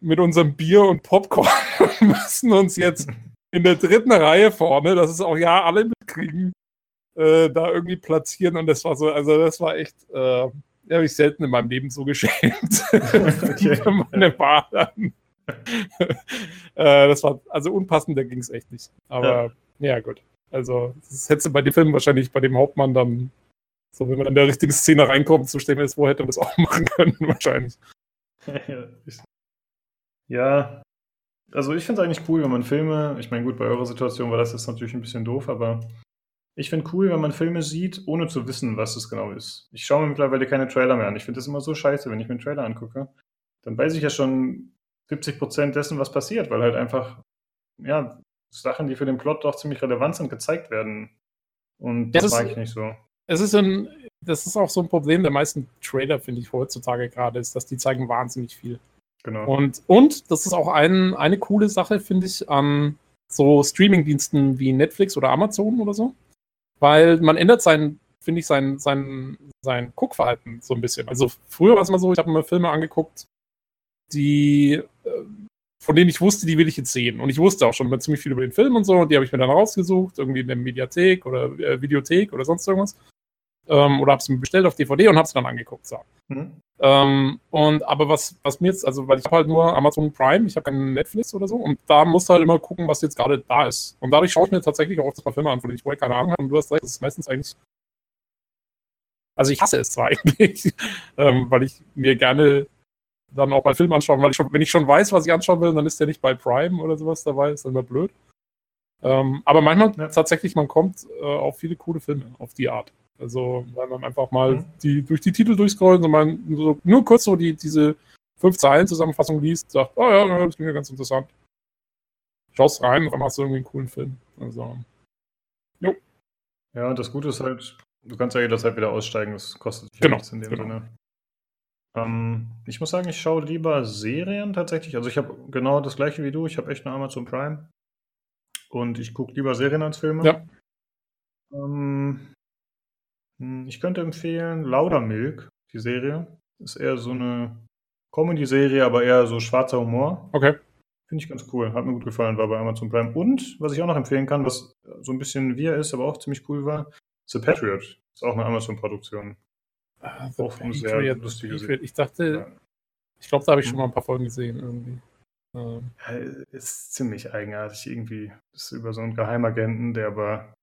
S2: mit unserem Bier und Popcorn *laughs* und müssen uns jetzt in der dritten Reihe vorne, das ist auch ja alle mitkriegen, äh, da irgendwie platzieren. Und das war so, also das war echt, äh, habe ich selten in meinem Leben so geschämt. *laughs* okay. Für meine *laughs* äh, das war, also unpassender ging es echt nicht. Aber ja. ja, gut. Also, das hättest du bei dem Film wahrscheinlich bei dem Hauptmann dann, so wenn man in der richtigen Szene reinkommt, so stellen wir es vor, hätte man das auch machen können, *laughs* wahrscheinlich.
S1: Ja, also ich finde es eigentlich cool, wenn man Filme, ich meine, gut, bei eurer Situation war das jetzt natürlich ein bisschen doof, aber ich finde cool, wenn man Filme sieht, ohne zu wissen, was es genau ist. Ich schaue mir mittlerweile keine Trailer mehr an. Ich finde das immer so scheiße, wenn ich mir einen Trailer angucke. Dann weiß ich ja schon 70 Prozent dessen, was passiert, weil halt einfach, ja, Sachen, die für den Plot doch ziemlich relevant sind, gezeigt werden. Und das, das mag ich nicht so.
S2: Es ist ein, das ist auch so ein Problem der meisten Trailer, finde ich, heutzutage gerade, ist, dass die zeigen wahnsinnig viel. Genau. Und, und das ist auch ein, eine coole Sache, finde ich, an so Streamingdiensten wie Netflix oder Amazon oder so. Weil man ändert sein, finde ich, sein, sein, sein Guckverhalten so ein bisschen. Also früher war es mal so, ich habe mir Filme angeguckt, die, äh, von denen ich wusste, die will ich jetzt sehen. Und ich wusste auch schon ziemlich viel über den Film und so, und die habe ich mir dann rausgesucht, irgendwie in der Mediathek oder äh, Videothek oder sonst irgendwas. Ähm, oder habe es mir bestellt auf DVD und habe es dann angeguckt. So. Mhm. Ähm, und aber was, was mir jetzt, also weil ich habe halt nur Amazon Prime, ich habe keinen Netflix oder so und da musst du halt immer gucken, was jetzt gerade da ist. Und dadurch schaue ich mir tatsächlich auch ein paar Filme an, von denen ich vorher keine Ahnung habe. Und du hast recht, das ist meistens eigentlich. Also ich hasse es zwar *laughs* eigentlich, ähm, weil ich mir gerne dann auch mal Film anschauen, weil ich schon, wenn ich schon weiß, was ich anschauen will, dann ist der nicht bei Prime oder sowas dabei, ist dann immer blöd. Ähm, aber manchmal ja. tatsächlich, man kommt äh, auf viele coole Filme auf die Art. Also, weil man einfach mal mhm. die, durch die Titel durchscrollt und man so, nur kurz so die, diese fünf Zeilen Zusammenfassung liest, sagt, oh ja, das klingt ja ganz interessant. Schaust rein und dann hast du irgendwie einen coolen Film. Also,
S1: jo. Ja, das Gute ist halt, du kannst ja jederzeit wieder aussteigen, das kostet
S2: genau, nichts
S1: in dem
S2: genau.
S1: Sinne. Ähm, ich muss sagen, ich schaue lieber Serien tatsächlich. Also ich habe genau das gleiche wie du, ich habe echt eine Amazon Prime. Und ich gucke lieber Serien als Filme.
S2: Ja.
S1: Ähm, hm, ich könnte empfehlen Laudermilk, die Serie. Ist eher so eine Comedy-Serie, aber eher so schwarzer Humor.
S2: Okay.
S1: Finde ich ganz cool. Hat mir gut gefallen, war bei Amazon Prime. Und, was ich auch noch empfehlen kann, was so ein bisschen wie er ist, aber auch ziemlich cool war, The Patriot. Ist auch eine Amazon-Produktion.
S2: Ah, auch eine sehr lustige Serie. Ich dachte, ja. ich glaube, da habe ich schon hm. mal ein paar Folgen gesehen irgendwie.
S1: Ja, ist ziemlich eigenartig irgendwie. Ist über so einen Geheimagenten, der aber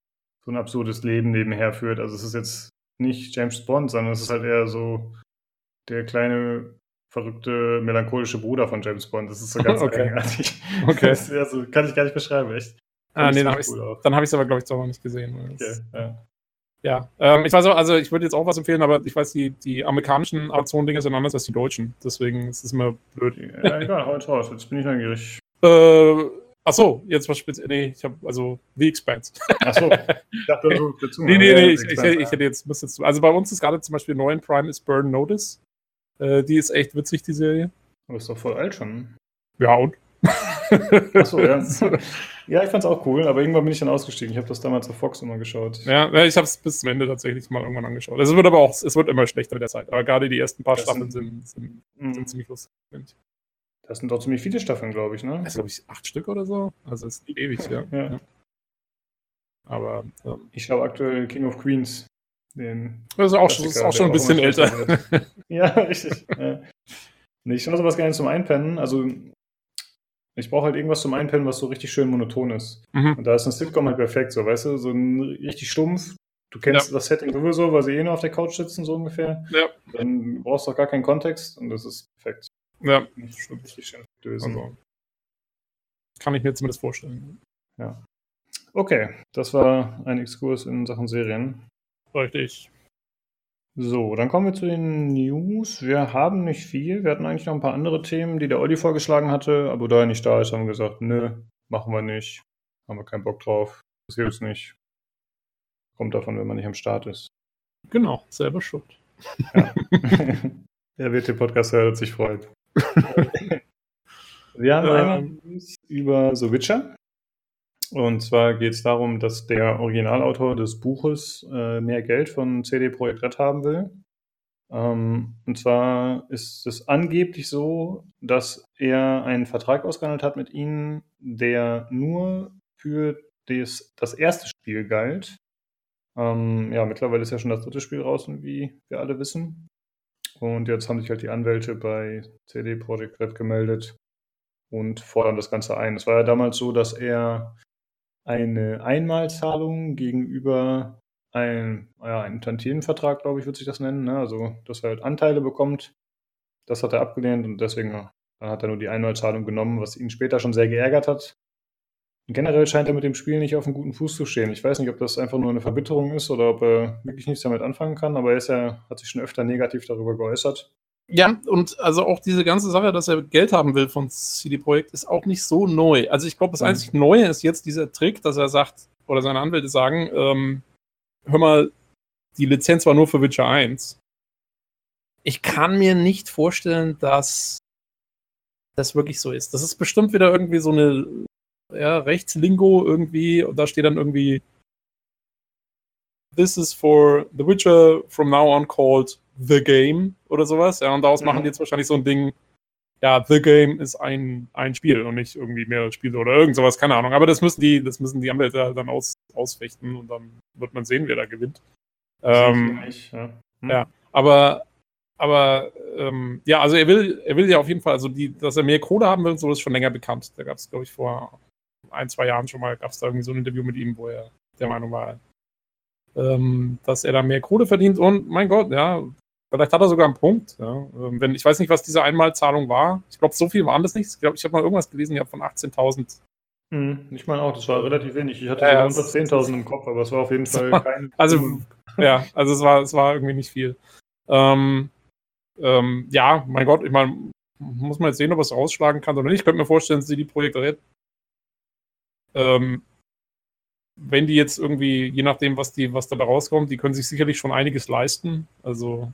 S1: so ein absurdes Leben nebenher führt. Also es ist jetzt nicht James Bond, sondern es ist halt eher so der kleine, verrückte, melancholische Bruder von James Bond. Das ist so ganz *laughs*
S2: okay.
S1: eigenartig.
S2: Okay.
S1: Das also, kann ich gar nicht beschreiben, echt.
S2: Ah, nee, dann habe ich es aber, glaube ich, doch noch nicht gesehen. Okay, ja. Ja, ähm, ich weiß auch, also ich würde jetzt auch was empfehlen, aber ich weiß, die, die amerikanischen Amazon-Dinge sind anders als die deutschen. Deswegen ist es immer blöd.
S1: Ja, egal, hau jetzt raus. Jetzt bin ich neugierig.
S2: Äh, Ach so, jetzt was speziell. Nee, ich habe also The Expanse. Ach so, ich dachte, du *laughs* dazu. nee, nee, nee, ich, ich, ich, hätte jetzt, muss jetzt. Also bei uns ist gerade zum Beispiel neu in Prime ist Burn Notice. Äh, die ist echt witzig, die Serie.
S1: Aber ist doch voll alt schon.
S2: Ja, und?
S1: Ach so, ja. *laughs* Ja, ich fand's auch cool, aber irgendwann bin ich dann ausgestiegen. Ich habe das damals auf Fox immer geschaut.
S2: Ja, ich habe es bis zum Ende tatsächlich mal irgendwann angeschaut. Es wird aber auch, es wird immer schlechter mit der Zeit. Aber gerade die ersten paar das Staffeln sind, sind, sind, sind ziemlich lustig.
S1: Das sind doch ziemlich viele Staffeln, glaube ich, ne?
S2: Das glaube ich acht Stück oder so. Also es ist ewig, ja. ja. ja. Aber
S1: ähm, ich schaue aktuell King of Queens. Den
S2: das ist auch, schon, ist auch schon ein bisschen älter. *laughs*
S1: ja, richtig. ja. Nee, ich schaue sowas gerne zum Einpennen. Also ich brauche halt irgendwas zum Einpennen, was so richtig schön monoton ist. Mhm. Und da ist ein Sitcom halt perfekt, so, weißt du, so ein richtig stumpf, du kennst ja. das Setting sowieso, weil sie eh nur auf der Couch sitzen, so ungefähr.
S2: Ja.
S1: Dann brauchst du auch gar keinen Kontext und das ist perfekt.
S2: Ja, stimmt. Richtig schön Also, kann ich mir zumindest vorstellen.
S1: Ja. Okay, das war ein Exkurs in Sachen Serien.
S2: Richtig.
S1: So, dann kommen wir zu den News. Wir haben nicht viel. Wir hatten eigentlich noch ein paar andere Themen, die der Olli vorgeschlagen hatte, aber da er nicht da ist, haben wir gesagt, nö, machen wir nicht. Haben wir keinen Bock drauf. Das hilft nicht. Kommt davon, wenn man nicht am Start ist.
S2: Genau, selber schuld.
S1: Ja. *laughs* Der WT-Podcast hört sich freut. *laughs* wir haben einmal News über The Witcher. Und zwar geht es darum, dass der Originalautor des Buches äh, mehr Geld von CD Projekt Red haben will. Ähm, und zwar ist es angeblich so, dass er einen Vertrag ausgehandelt hat mit ihnen, der nur für des, das erste Spiel galt. Ähm, ja, mittlerweile ist ja schon das dritte Spiel raus, wie wir alle wissen. Und jetzt haben sich halt die Anwälte bei CD Projekt Red gemeldet und fordern das Ganze ein. Es war ja damals so, dass er eine Einmalzahlung gegenüber einem, ja, einem glaube ich, wird sich das nennen. Ne? Also, dass er halt Anteile bekommt. Das hat er abgelehnt und deswegen hat er nur die Einmalzahlung genommen, was ihn später schon sehr geärgert hat. Generell scheint er mit dem Spiel nicht auf einem guten Fuß zu stehen. Ich weiß nicht, ob das einfach nur eine Verbitterung ist oder ob er wirklich nichts damit anfangen kann, aber er ja, hat sich schon öfter negativ darüber geäußert.
S2: Ja, und also auch diese ganze Sache, dass er Geld haben will von CD Projekt, ist auch nicht so neu. Also ich glaube, das einzig Neue ist jetzt dieser Trick, dass er sagt, oder seine Anwälte sagen, ähm, hör mal, die Lizenz war nur für Witcher 1. Ich kann mir nicht vorstellen, dass das wirklich so ist. Das ist bestimmt wieder irgendwie so eine ja, Rechtslingo irgendwie und da steht dann irgendwie This is for The Witcher from now on called The Game oder sowas. Ja, und daraus mhm. machen die jetzt wahrscheinlich so ein Ding, ja, The Game ist ein, ein Spiel und nicht irgendwie mehrere Spiele oder irgend sowas, keine Ahnung. Aber das müssen die, das müssen die Anwälte dann aus, ausfechten und dann wird man sehen, wer da gewinnt. Ähm, ja. Hm. ja. aber, aber ähm, ja, also er will, er will ja auf jeden Fall, also die, dass er mehr Kohle haben will, so ist schon länger bekannt. Da gab es, glaube ich, vor ein, zwei Jahren schon mal, gab es da irgendwie so ein Interview mit ihm, wo er der Meinung war, ähm, dass er da mehr Kohle verdient und mein Gott, ja, Vielleicht hat er sogar einen Punkt. Ja. Ähm, wenn, ich weiß nicht, was diese Einmalzahlung war. Ich glaube, so viel waren das nicht. Ich glaube, ich habe mal irgendwas gelesen, ich habe von 18.000.
S1: Hm, ich meine auch, das war relativ wenig. Ich hatte ja, unter 10.000 im Kopf, aber es war auf jeden Fall
S2: war, *laughs* kein. Also, ja, also es war, es war irgendwie nicht viel. Ähm, ähm, ja, mein Gott, ich meine, muss man jetzt sehen, ob es rausschlagen kann oder nicht. Ich könnte mir vorstellen, dass sie die Projekte ähm, wenn die jetzt irgendwie, je nachdem, was, die, was dabei rauskommt, die können sich sicherlich schon einiges leisten. Also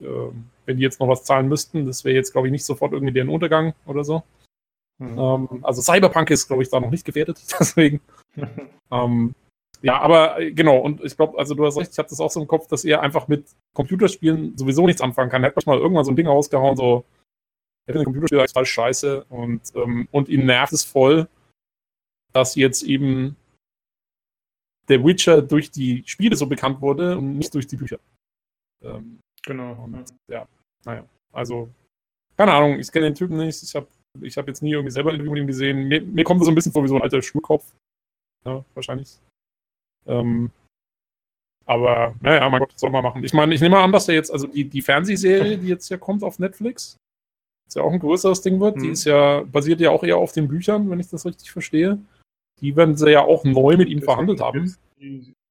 S2: äh, wenn die jetzt noch was zahlen müssten, das wäre jetzt, glaube ich, nicht sofort irgendwie deren Untergang oder so. Mhm. Ähm, also Cyberpunk ist, glaube ich, da noch nicht gefährdet, *laughs* deswegen. ähm, ja, aber äh, genau, und ich glaube, also du hast recht, ich habe das auch so im Kopf, dass er einfach mit Computerspielen sowieso nichts anfangen kann. Er hat mal irgendwann so ein Ding rausgehauen, so, er findet Computerspiele total scheiße und, ähm, und ihn nervt es voll, dass jetzt eben der Witcher durch die Spiele so bekannt wurde und nicht durch die Bücher.
S1: Ähm, Genau.
S2: Und, ja, naja. Also, keine Ahnung, ich kenne den Typen nicht. Ich habe ich hab jetzt nie irgendwie selber ein Interview mit ihm gesehen. Mir, mir kommt das so ein bisschen vor wie so ein alter Schulkopf. Ja, wahrscheinlich. Ähm, aber, naja, mein Gott, soll man machen. Ich meine, ich nehme an, dass der jetzt, also die, die Fernsehserie, die jetzt ja kommt auf Netflix, ist ja auch ein größeres Ding wird, mhm. die ist ja, basiert ja auch eher auf den Büchern, wenn ich das richtig verstehe. Die werden sie ja auch neu mit ihm verhandelt haben.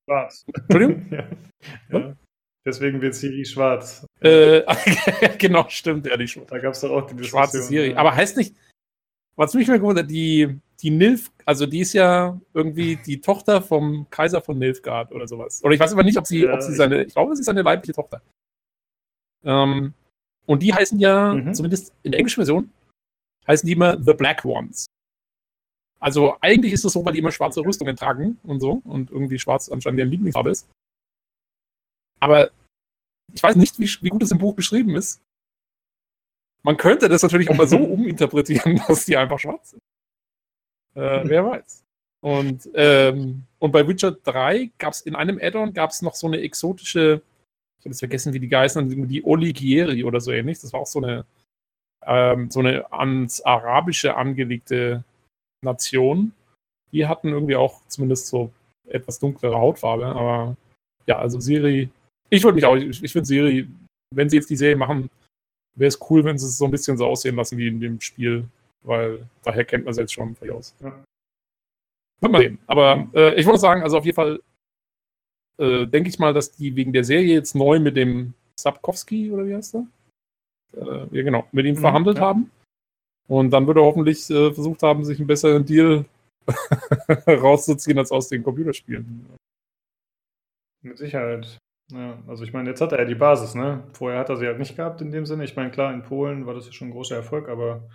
S1: Was?
S2: Entschuldigung? *laughs*
S1: ja. ja. Deswegen wird Siri schwarz.
S2: Äh, *laughs* genau, stimmt, ja, die
S1: Da gab es doch auch die
S2: schwarze Siri. Ja. Aber heißt nicht, was mich mal gewundert, die, die Nilf, also die ist ja irgendwie die Tochter vom Kaiser von Nilfgaard oder sowas. Oder ich weiß aber nicht, ob sie, ja, ob sie seine, ich glaube, sie ist seine leibliche Tochter. Ähm, und die heißen ja, mhm. zumindest in der englischen Version, heißen die immer The Black Ones. Also eigentlich ist es so, weil die immer schwarze Rüstungen tragen und so und irgendwie schwarz anscheinend deren Lieblingsfarbe ist. Aber ich weiß nicht, wie, wie gut es im Buch beschrieben ist. Man könnte das natürlich auch mal so *laughs* uminterpretieren, *laughs* dass die einfach schwarz sind. Äh, wer weiß. Und, ähm, und bei Witcher 3 gab es in einem Add-on gab es noch so eine exotische, ich habe jetzt vergessen, wie die geheißen, die Oligieri oder so ähnlich. Das war auch so eine, ähm, so eine ans Arabische angelegte Nation. Die hatten irgendwie auch zumindest so etwas dunklere Hautfarbe, aber ja, also Siri, ich würde mich auch, ich, ich finde Siri, wenn sie jetzt die Serie machen, wäre es cool, wenn sie es so ein bisschen so aussehen lassen wie in dem Spiel, weil daher kennt man es jetzt schon aus. Ja. Wird mal sehen. Aber äh, ich wollte sagen, also auf jeden Fall äh, denke ich mal, dass die wegen der Serie jetzt neu mit dem Sapkowski oder wie heißt er? Äh, ja, genau, mit ihm mhm, verhandelt ja. haben. Und dann würde er hoffentlich äh, versucht haben, sich einen besseren Deal *laughs* rauszuziehen als aus den Computerspielen.
S1: Mit Sicherheit. Ja, also ich meine, jetzt hat er ja die Basis, ne? Vorher hat er sie halt nicht gehabt in dem Sinne. Ich meine, klar, in Polen war das ja schon ein großer Erfolg, aber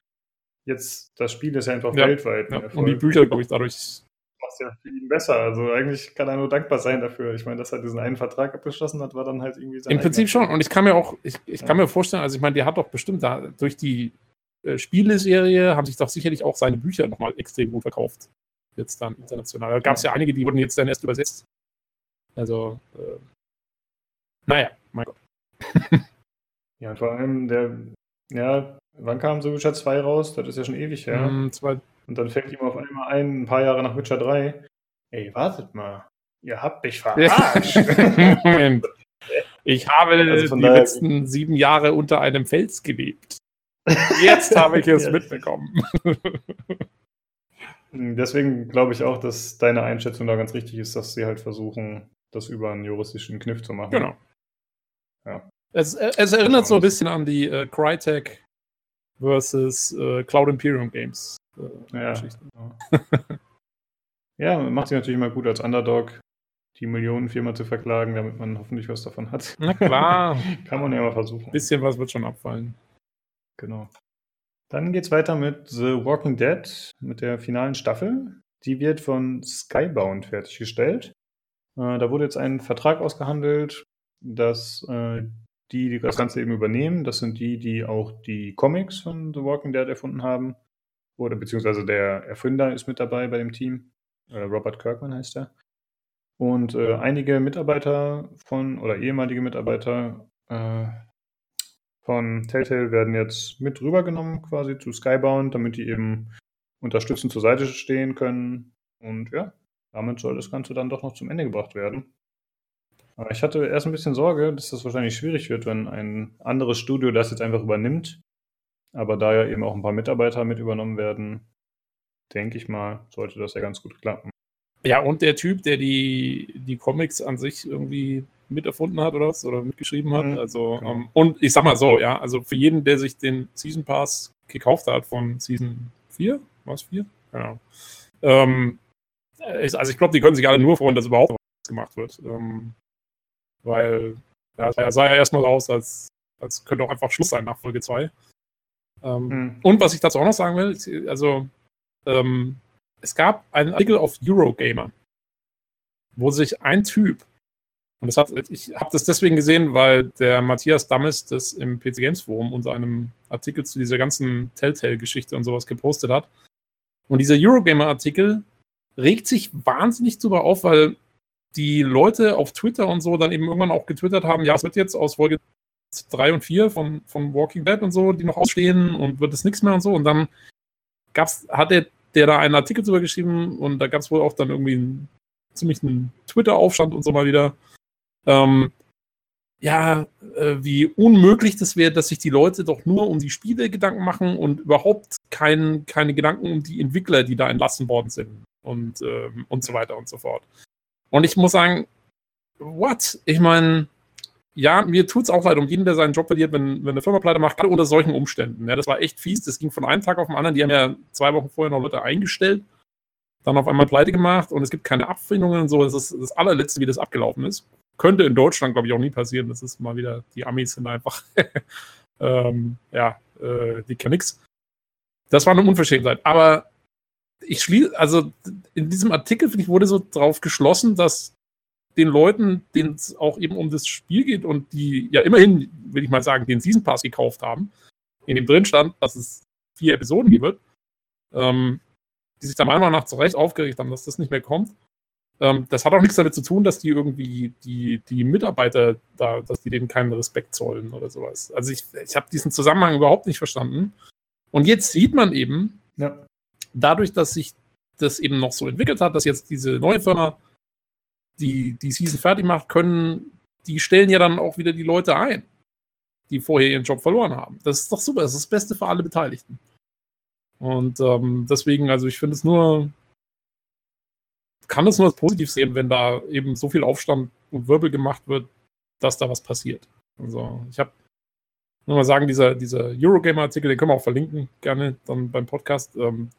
S1: jetzt, das Spiel ist ja einfach ja, weltweit.
S2: Ja. Und die Bücher, glaube ich, dadurch.
S1: Macht ja für ihn besser. Also eigentlich kann er nur dankbar sein dafür. Ich meine, dass er diesen einen Vertrag abgeschlossen hat, war dann halt irgendwie
S2: sein Im Prinzip schon. Und ich kann mir auch, ich, ich kann mir vorstellen, also ich meine, der hat doch bestimmt da durch die äh, Spieleserie haben sich doch sicherlich auch seine Bücher nochmal extrem gut verkauft. Jetzt dann international. Da gab es ja einige, die wurden jetzt dann erst übersetzt. Also, äh, naja, mein Gott. *laughs*
S1: ja, und vor allem der, ja, wann kam so Witcher 2 raus? Das ist ja schon ewig her. Mm, zwei. Und dann fällt ihm auf einmal ein, ein paar Jahre nach Witcher 3, ey, wartet mal, ihr habt mich *laughs* verarscht.
S2: Moment. Ich habe also die letzten sieben Jahre unter einem Fels gelebt. Jetzt habe ich es mitbekommen.
S1: Deswegen glaube ich auch, dass deine Einschätzung da ganz richtig ist, dass sie halt versuchen, das über einen juristischen Kniff zu machen.
S2: Genau. Ja. Es, es erinnert so ein bisschen an die äh, Crytek versus äh, Cloud Imperium Games.
S1: Äh, ja. *laughs* ja, macht sich natürlich immer gut als Underdog, die Millionenfirma zu verklagen, damit man hoffentlich was davon hat.
S2: Na klar. *laughs*
S1: Kann man ja mal versuchen. Ein
S2: bisschen was wird schon abfallen.
S1: Genau. Dann geht's weiter mit The Walking Dead, mit der finalen Staffel. Die wird von Skybound fertiggestellt. Äh, da wurde jetzt ein Vertrag ausgehandelt, dass äh, die, die das Ganze eben übernehmen. Das sind die, die auch die Comics von The Walking Dead erfunden haben. Oder beziehungsweise der Erfinder ist mit dabei bei dem Team. Äh, Robert Kirkman heißt er. Und äh, einige Mitarbeiter von, oder ehemalige Mitarbeiter äh, von Telltale werden jetzt mit rübergenommen quasi zu Skybound, damit die eben unterstützend zur Seite stehen können. Und ja, damit soll das Ganze dann doch noch zum Ende gebracht werden. Aber ich hatte erst ein bisschen Sorge, dass das wahrscheinlich schwierig wird, wenn ein anderes Studio das jetzt einfach übernimmt. Aber da ja eben auch ein paar Mitarbeiter mit übernommen werden, denke ich mal, sollte das ja ganz gut klappen.
S2: Ja, und der Typ, der die, die Comics an sich irgendwie miterfunden hat oder was, oder mitgeschrieben hat. Mhm, also, genau. um, ähm, und ich sag mal so, ja, also für jeden, der sich den Season Pass gekauft hat von Season 4, war es 4? Genau. Ähm, also ich glaube, die können sich alle nur freuen, dass überhaupt was gemacht wird. Ähm, weil ja, er sah ja erstmal aus, als, als könnte auch einfach Schluss sein nach Folge 2. Ähm, mhm. Und was ich dazu auch noch sagen will, also ähm, es gab einen Artikel auf Eurogamer, wo sich ein Typ, und das hat, ich habe das deswegen gesehen, weil der Matthias Dammes das im PC Games Forum unter einem Artikel zu dieser ganzen Telltale-Geschichte und sowas gepostet hat. Und dieser Eurogamer-Artikel regt sich wahnsinnig drüber auf, weil die Leute auf Twitter und so dann eben irgendwann auch getwittert haben, ja, es wird jetzt aus Folge 3 und 4 von, von Walking Dead und so, die noch ausstehen und wird es nichts mehr und so. Und dann gab's, hat der, der da einen Artikel drüber geschrieben und da gab es wohl auch dann irgendwie einen ziemlichen Twitter-Aufstand und so mal wieder. Ähm, ja, äh, wie unmöglich das wäre, dass sich die Leute doch nur um die Spiele Gedanken machen und überhaupt kein, keine Gedanken um die Entwickler, die da entlassen worden sind und, ähm, und so weiter und so fort. Und ich muss sagen, what? Ich meine, ja, mir tut es auch leid um jeden, der seinen Job verliert, wenn, wenn eine Firma pleite macht, gerade unter solchen Umständen. Ja, das war echt fies. Das ging von einem Tag auf den anderen. Die haben ja zwei Wochen vorher noch Leute eingestellt, dann auf einmal pleite gemacht und es gibt keine Abfindungen und so. Das ist das allerletzte, wie das abgelaufen ist. Könnte in Deutschland, glaube ich, auch nie passieren. Das ist mal wieder, die Amis sind einfach, *laughs* ähm, ja, äh, die kennen nix. Das war eine Unverschämtheit. Aber ich schließe, also in diesem Artikel, finde ich, wurde so drauf geschlossen, dass den Leuten, denen es auch eben um das Spiel geht und die ja immerhin, will ich mal sagen, den Season Pass gekauft haben, in dem drin stand, dass es vier Episoden geben wird, ähm, die sich da meiner Meinung nach zu Recht aufgeregt haben, dass das nicht mehr kommt. Ähm, das hat auch nichts damit zu tun, dass die irgendwie die, die Mitarbeiter da, dass die denen keinen Respekt zollen oder sowas. Also ich, ich habe diesen Zusammenhang überhaupt nicht verstanden. Und jetzt sieht man eben, ja dadurch, dass sich das eben noch so entwickelt hat, dass jetzt diese neue Firma die die Season fertig macht, können, die stellen ja dann auch wieder die Leute ein, die vorher ihren Job verloren haben. Das ist doch super, das ist das Beste für alle Beteiligten. Und ähm, deswegen, also ich finde es nur, kann es nur als positiv sehen, wenn da eben so viel Aufstand und Wirbel gemacht wird, dass da was passiert. Also ich habe nur mal sagen, dieser, dieser Eurogamer-Artikel, den können wir auch verlinken, gerne dann beim Podcast. Ähm,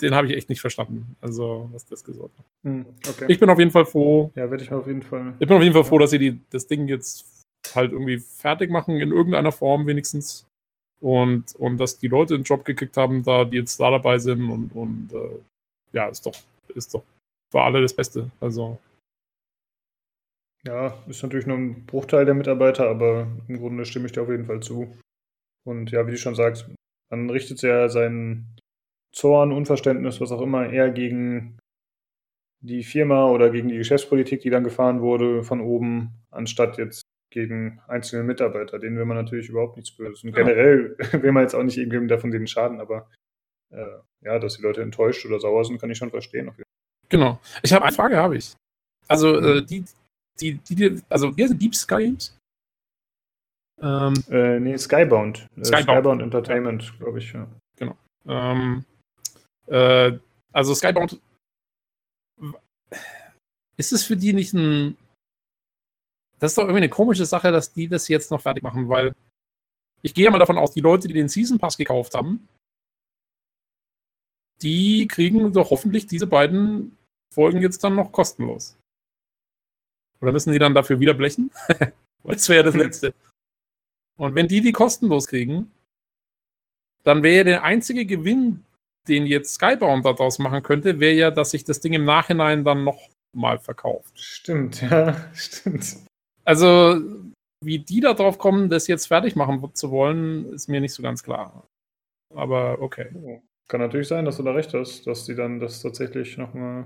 S2: den habe ich echt nicht verstanden. Also, was das gesagt hat.
S1: Hm, okay.
S2: Ich bin auf jeden Fall froh.
S1: Ja, werde ich auf jeden Fall.
S2: Ich bin auf jeden Fall froh, dass sie die, das Ding jetzt halt irgendwie fertig machen, in irgendeiner Form wenigstens. Und, und dass die Leute einen Job gekriegt haben, da die jetzt da dabei sind und, und äh, ja, ist doch, ist doch für alle das Beste. Also.
S1: Ja, ist natürlich nur ein Bruchteil der Mitarbeiter, aber im Grunde stimme ich dir auf jeden Fall zu. Und ja, wie du schon sagst, man richtet ja seinen Zorn, Unverständnis, was auch immer, eher gegen die Firma oder gegen die Geschäftspolitik, die dann gefahren wurde von oben, anstatt jetzt gegen einzelne Mitarbeiter. Denen will man natürlich überhaupt nichts Böses. Und generell *laughs* will man jetzt auch nicht irgendwem davon den Schaden, aber äh, ja, dass die Leute enttäuscht oder sauer sind, kann ich schon verstehen.
S2: Genau. Ich habe eine Frage, habe ich. Also äh, die, die, die, also wir sind Deep Sky Games.
S1: Ähm, äh, nee, Skybound.
S2: Äh, Skybound,
S1: Skybound Entertainment, glaube ich, ja.
S2: Genau. Ähm, äh, also Skybound. Ist es für die nicht ein. Das ist doch irgendwie eine komische Sache, dass die das jetzt noch fertig machen, weil ich gehe mal davon aus, die Leute, die den Season Pass gekauft haben, die kriegen doch hoffentlich diese beiden Folgen jetzt dann noch kostenlos. Oder müssen die dann dafür wieder blechen? *laughs* das wäre ja das Letzte. Und wenn die die kostenlos kriegen, dann wäre der einzige Gewinn, den jetzt Skybound daraus machen könnte, wäre ja, dass sich das Ding im Nachhinein dann noch mal verkauft.
S1: Stimmt, ja, *laughs* stimmt.
S2: Also, wie die da drauf kommen, das jetzt fertig machen zu wollen, ist mir nicht so ganz klar. Aber okay.
S1: Kann natürlich sein, dass du da recht hast, dass die dann das tatsächlich nochmal.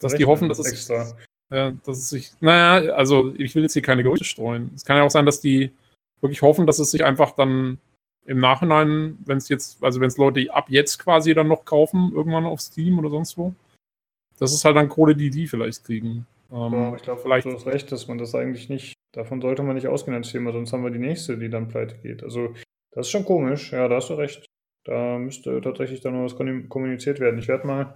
S2: Dass die hoffen, dass es extra. Ja, dass es sich. Naja, also ich will jetzt hier keine Gerüchte streuen. Es kann ja auch sein, dass die wirklich hoffen, dass es sich einfach dann im Nachhinein, wenn es jetzt, also wenn es Leute ab jetzt quasi dann noch kaufen, irgendwann auf Steam oder sonst wo, das ist halt dann Kohle, die die vielleicht kriegen.
S1: Ähm, ja, ich glaube, vielleicht du hast recht, dass man das eigentlich nicht, davon sollte man nicht ausgehen als Thema, sonst haben wir die nächste, die dann pleite geht. Also, das ist schon komisch, ja, da hast du recht. Da müsste tatsächlich dann noch was kommuniziert werden. Ich werde mal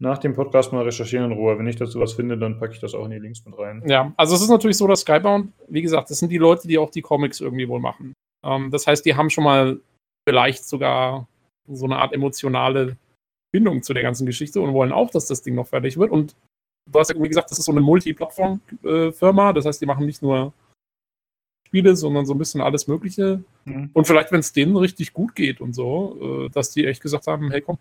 S1: nach dem Podcast mal recherchieren in Ruhe. Wenn ich dazu was finde, dann packe ich das auch in die Links mit rein.
S2: Ja, also es ist natürlich so, dass Skybound, wie gesagt, das sind die Leute, die auch die Comics irgendwie wohl machen. Ähm, das heißt, die haben schon mal vielleicht sogar so eine Art emotionale Bindung zu der ganzen Geschichte und wollen auch, dass das Ding noch fertig wird. Und du hast ja irgendwie gesagt, das ist so eine Multi-Plattform-Firma. Das heißt, die machen nicht nur Spiele, sondern so ein bisschen alles Mögliche. Mhm. Und vielleicht, wenn es denen richtig gut geht und so, äh, dass die echt gesagt haben, hey komm,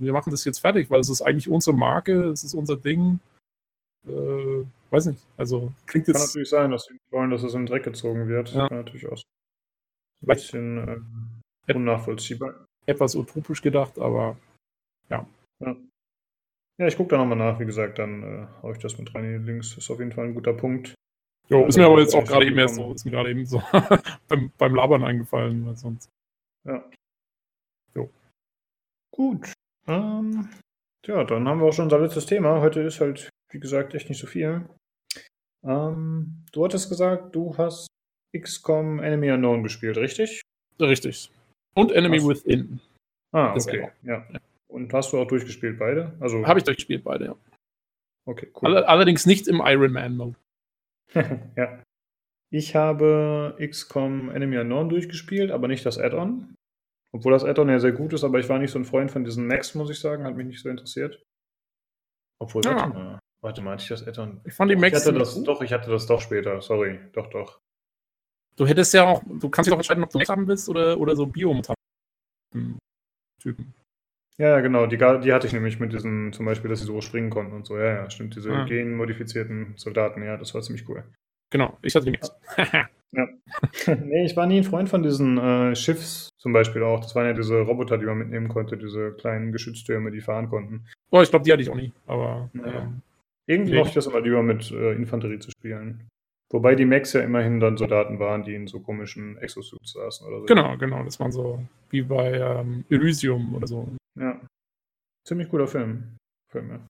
S2: wir machen das jetzt fertig, weil es ist eigentlich unsere Marke, es ist unser Ding. Äh, weiß nicht, also klingt jetzt.
S1: Kann natürlich sein, dass sie wollen, dass es in den Dreck gezogen wird.
S2: Ja.
S1: Kann natürlich auch ein bisschen äh, unnachvollziehbar.
S2: Etwas utopisch gedacht, aber ja.
S1: Ja, ja ich gucke da nochmal nach, wie gesagt, dann äh, haue ich das mit rein in die Links. Ist auf jeden Fall ein guter Punkt.
S2: Jo, ist mir aber jetzt auch gerade eben erst so, ist mir gerade eben so *laughs* beim, beim Labern eingefallen, weil sonst.
S1: Ja. Jo. Gut. Ähm, ja, dann haben wir auch schon unser letztes Thema. Heute ist halt, wie gesagt, echt nicht so viel. Ähm, du hattest gesagt, du hast XCOM Enemy Unknown gespielt, richtig?
S2: Richtig. Und Enemy hast Within.
S1: Ah, okay. Ja. ja. Und hast du auch durchgespielt beide?
S2: Also habe ich durchgespielt beide, ja.
S1: Okay, cool.
S2: allerdings nicht im Iron Man Mode. *laughs*
S1: ja. Ich habe XCOM Enemy Unknown durchgespielt, aber nicht das Add-on. Obwohl das Add-on ja sehr gut ist, aber ich war nicht so ein Freund von diesen Max, muss ich sagen, hat mich nicht so interessiert. Obwohl, ja. warte mal, warte mal, hatte ich das Add-on?
S2: Ich fand die Max.
S1: Ich hatte das, doch, ich hatte das doch später, sorry, doch, doch.
S2: Du hättest ja auch, du kannst dich doch entscheiden, ob du Max haben willst oder, oder so Biomutanten-Typen.
S1: Ja, genau, die, die hatte ich nämlich mit diesen, zum Beispiel, dass sie so springen konnten und so. Ja, ja, stimmt, diese ja. genmodifizierten Soldaten, ja, das war ziemlich cool.
S2: Genau, ich hatte die Max. *laughs*
S1: Ja. *laughs* nee, ich war nie ein Freund von diesen äh, Schiffs zum Beispiel auch. Das waren ja diese Roboter, die man mitnehmen konnte, diese kleinen Geschütztürme, die fahren konnten.
S2: Oh, ich glaube, die hatte ich auch nie. Aber
S1: naja. ähm, irgendwie mochte ich das immer lieber mit äh, Infanterie zu spielen. Wobei die Max ja immerhin dann Soldaten waren, die in so komischen Exosuits saßen oder so.
S2: Genau, genau. Das waren so wie bei ähm, Elysium oder so.
S1: Ja. Ziemlich guter Film. Film ja.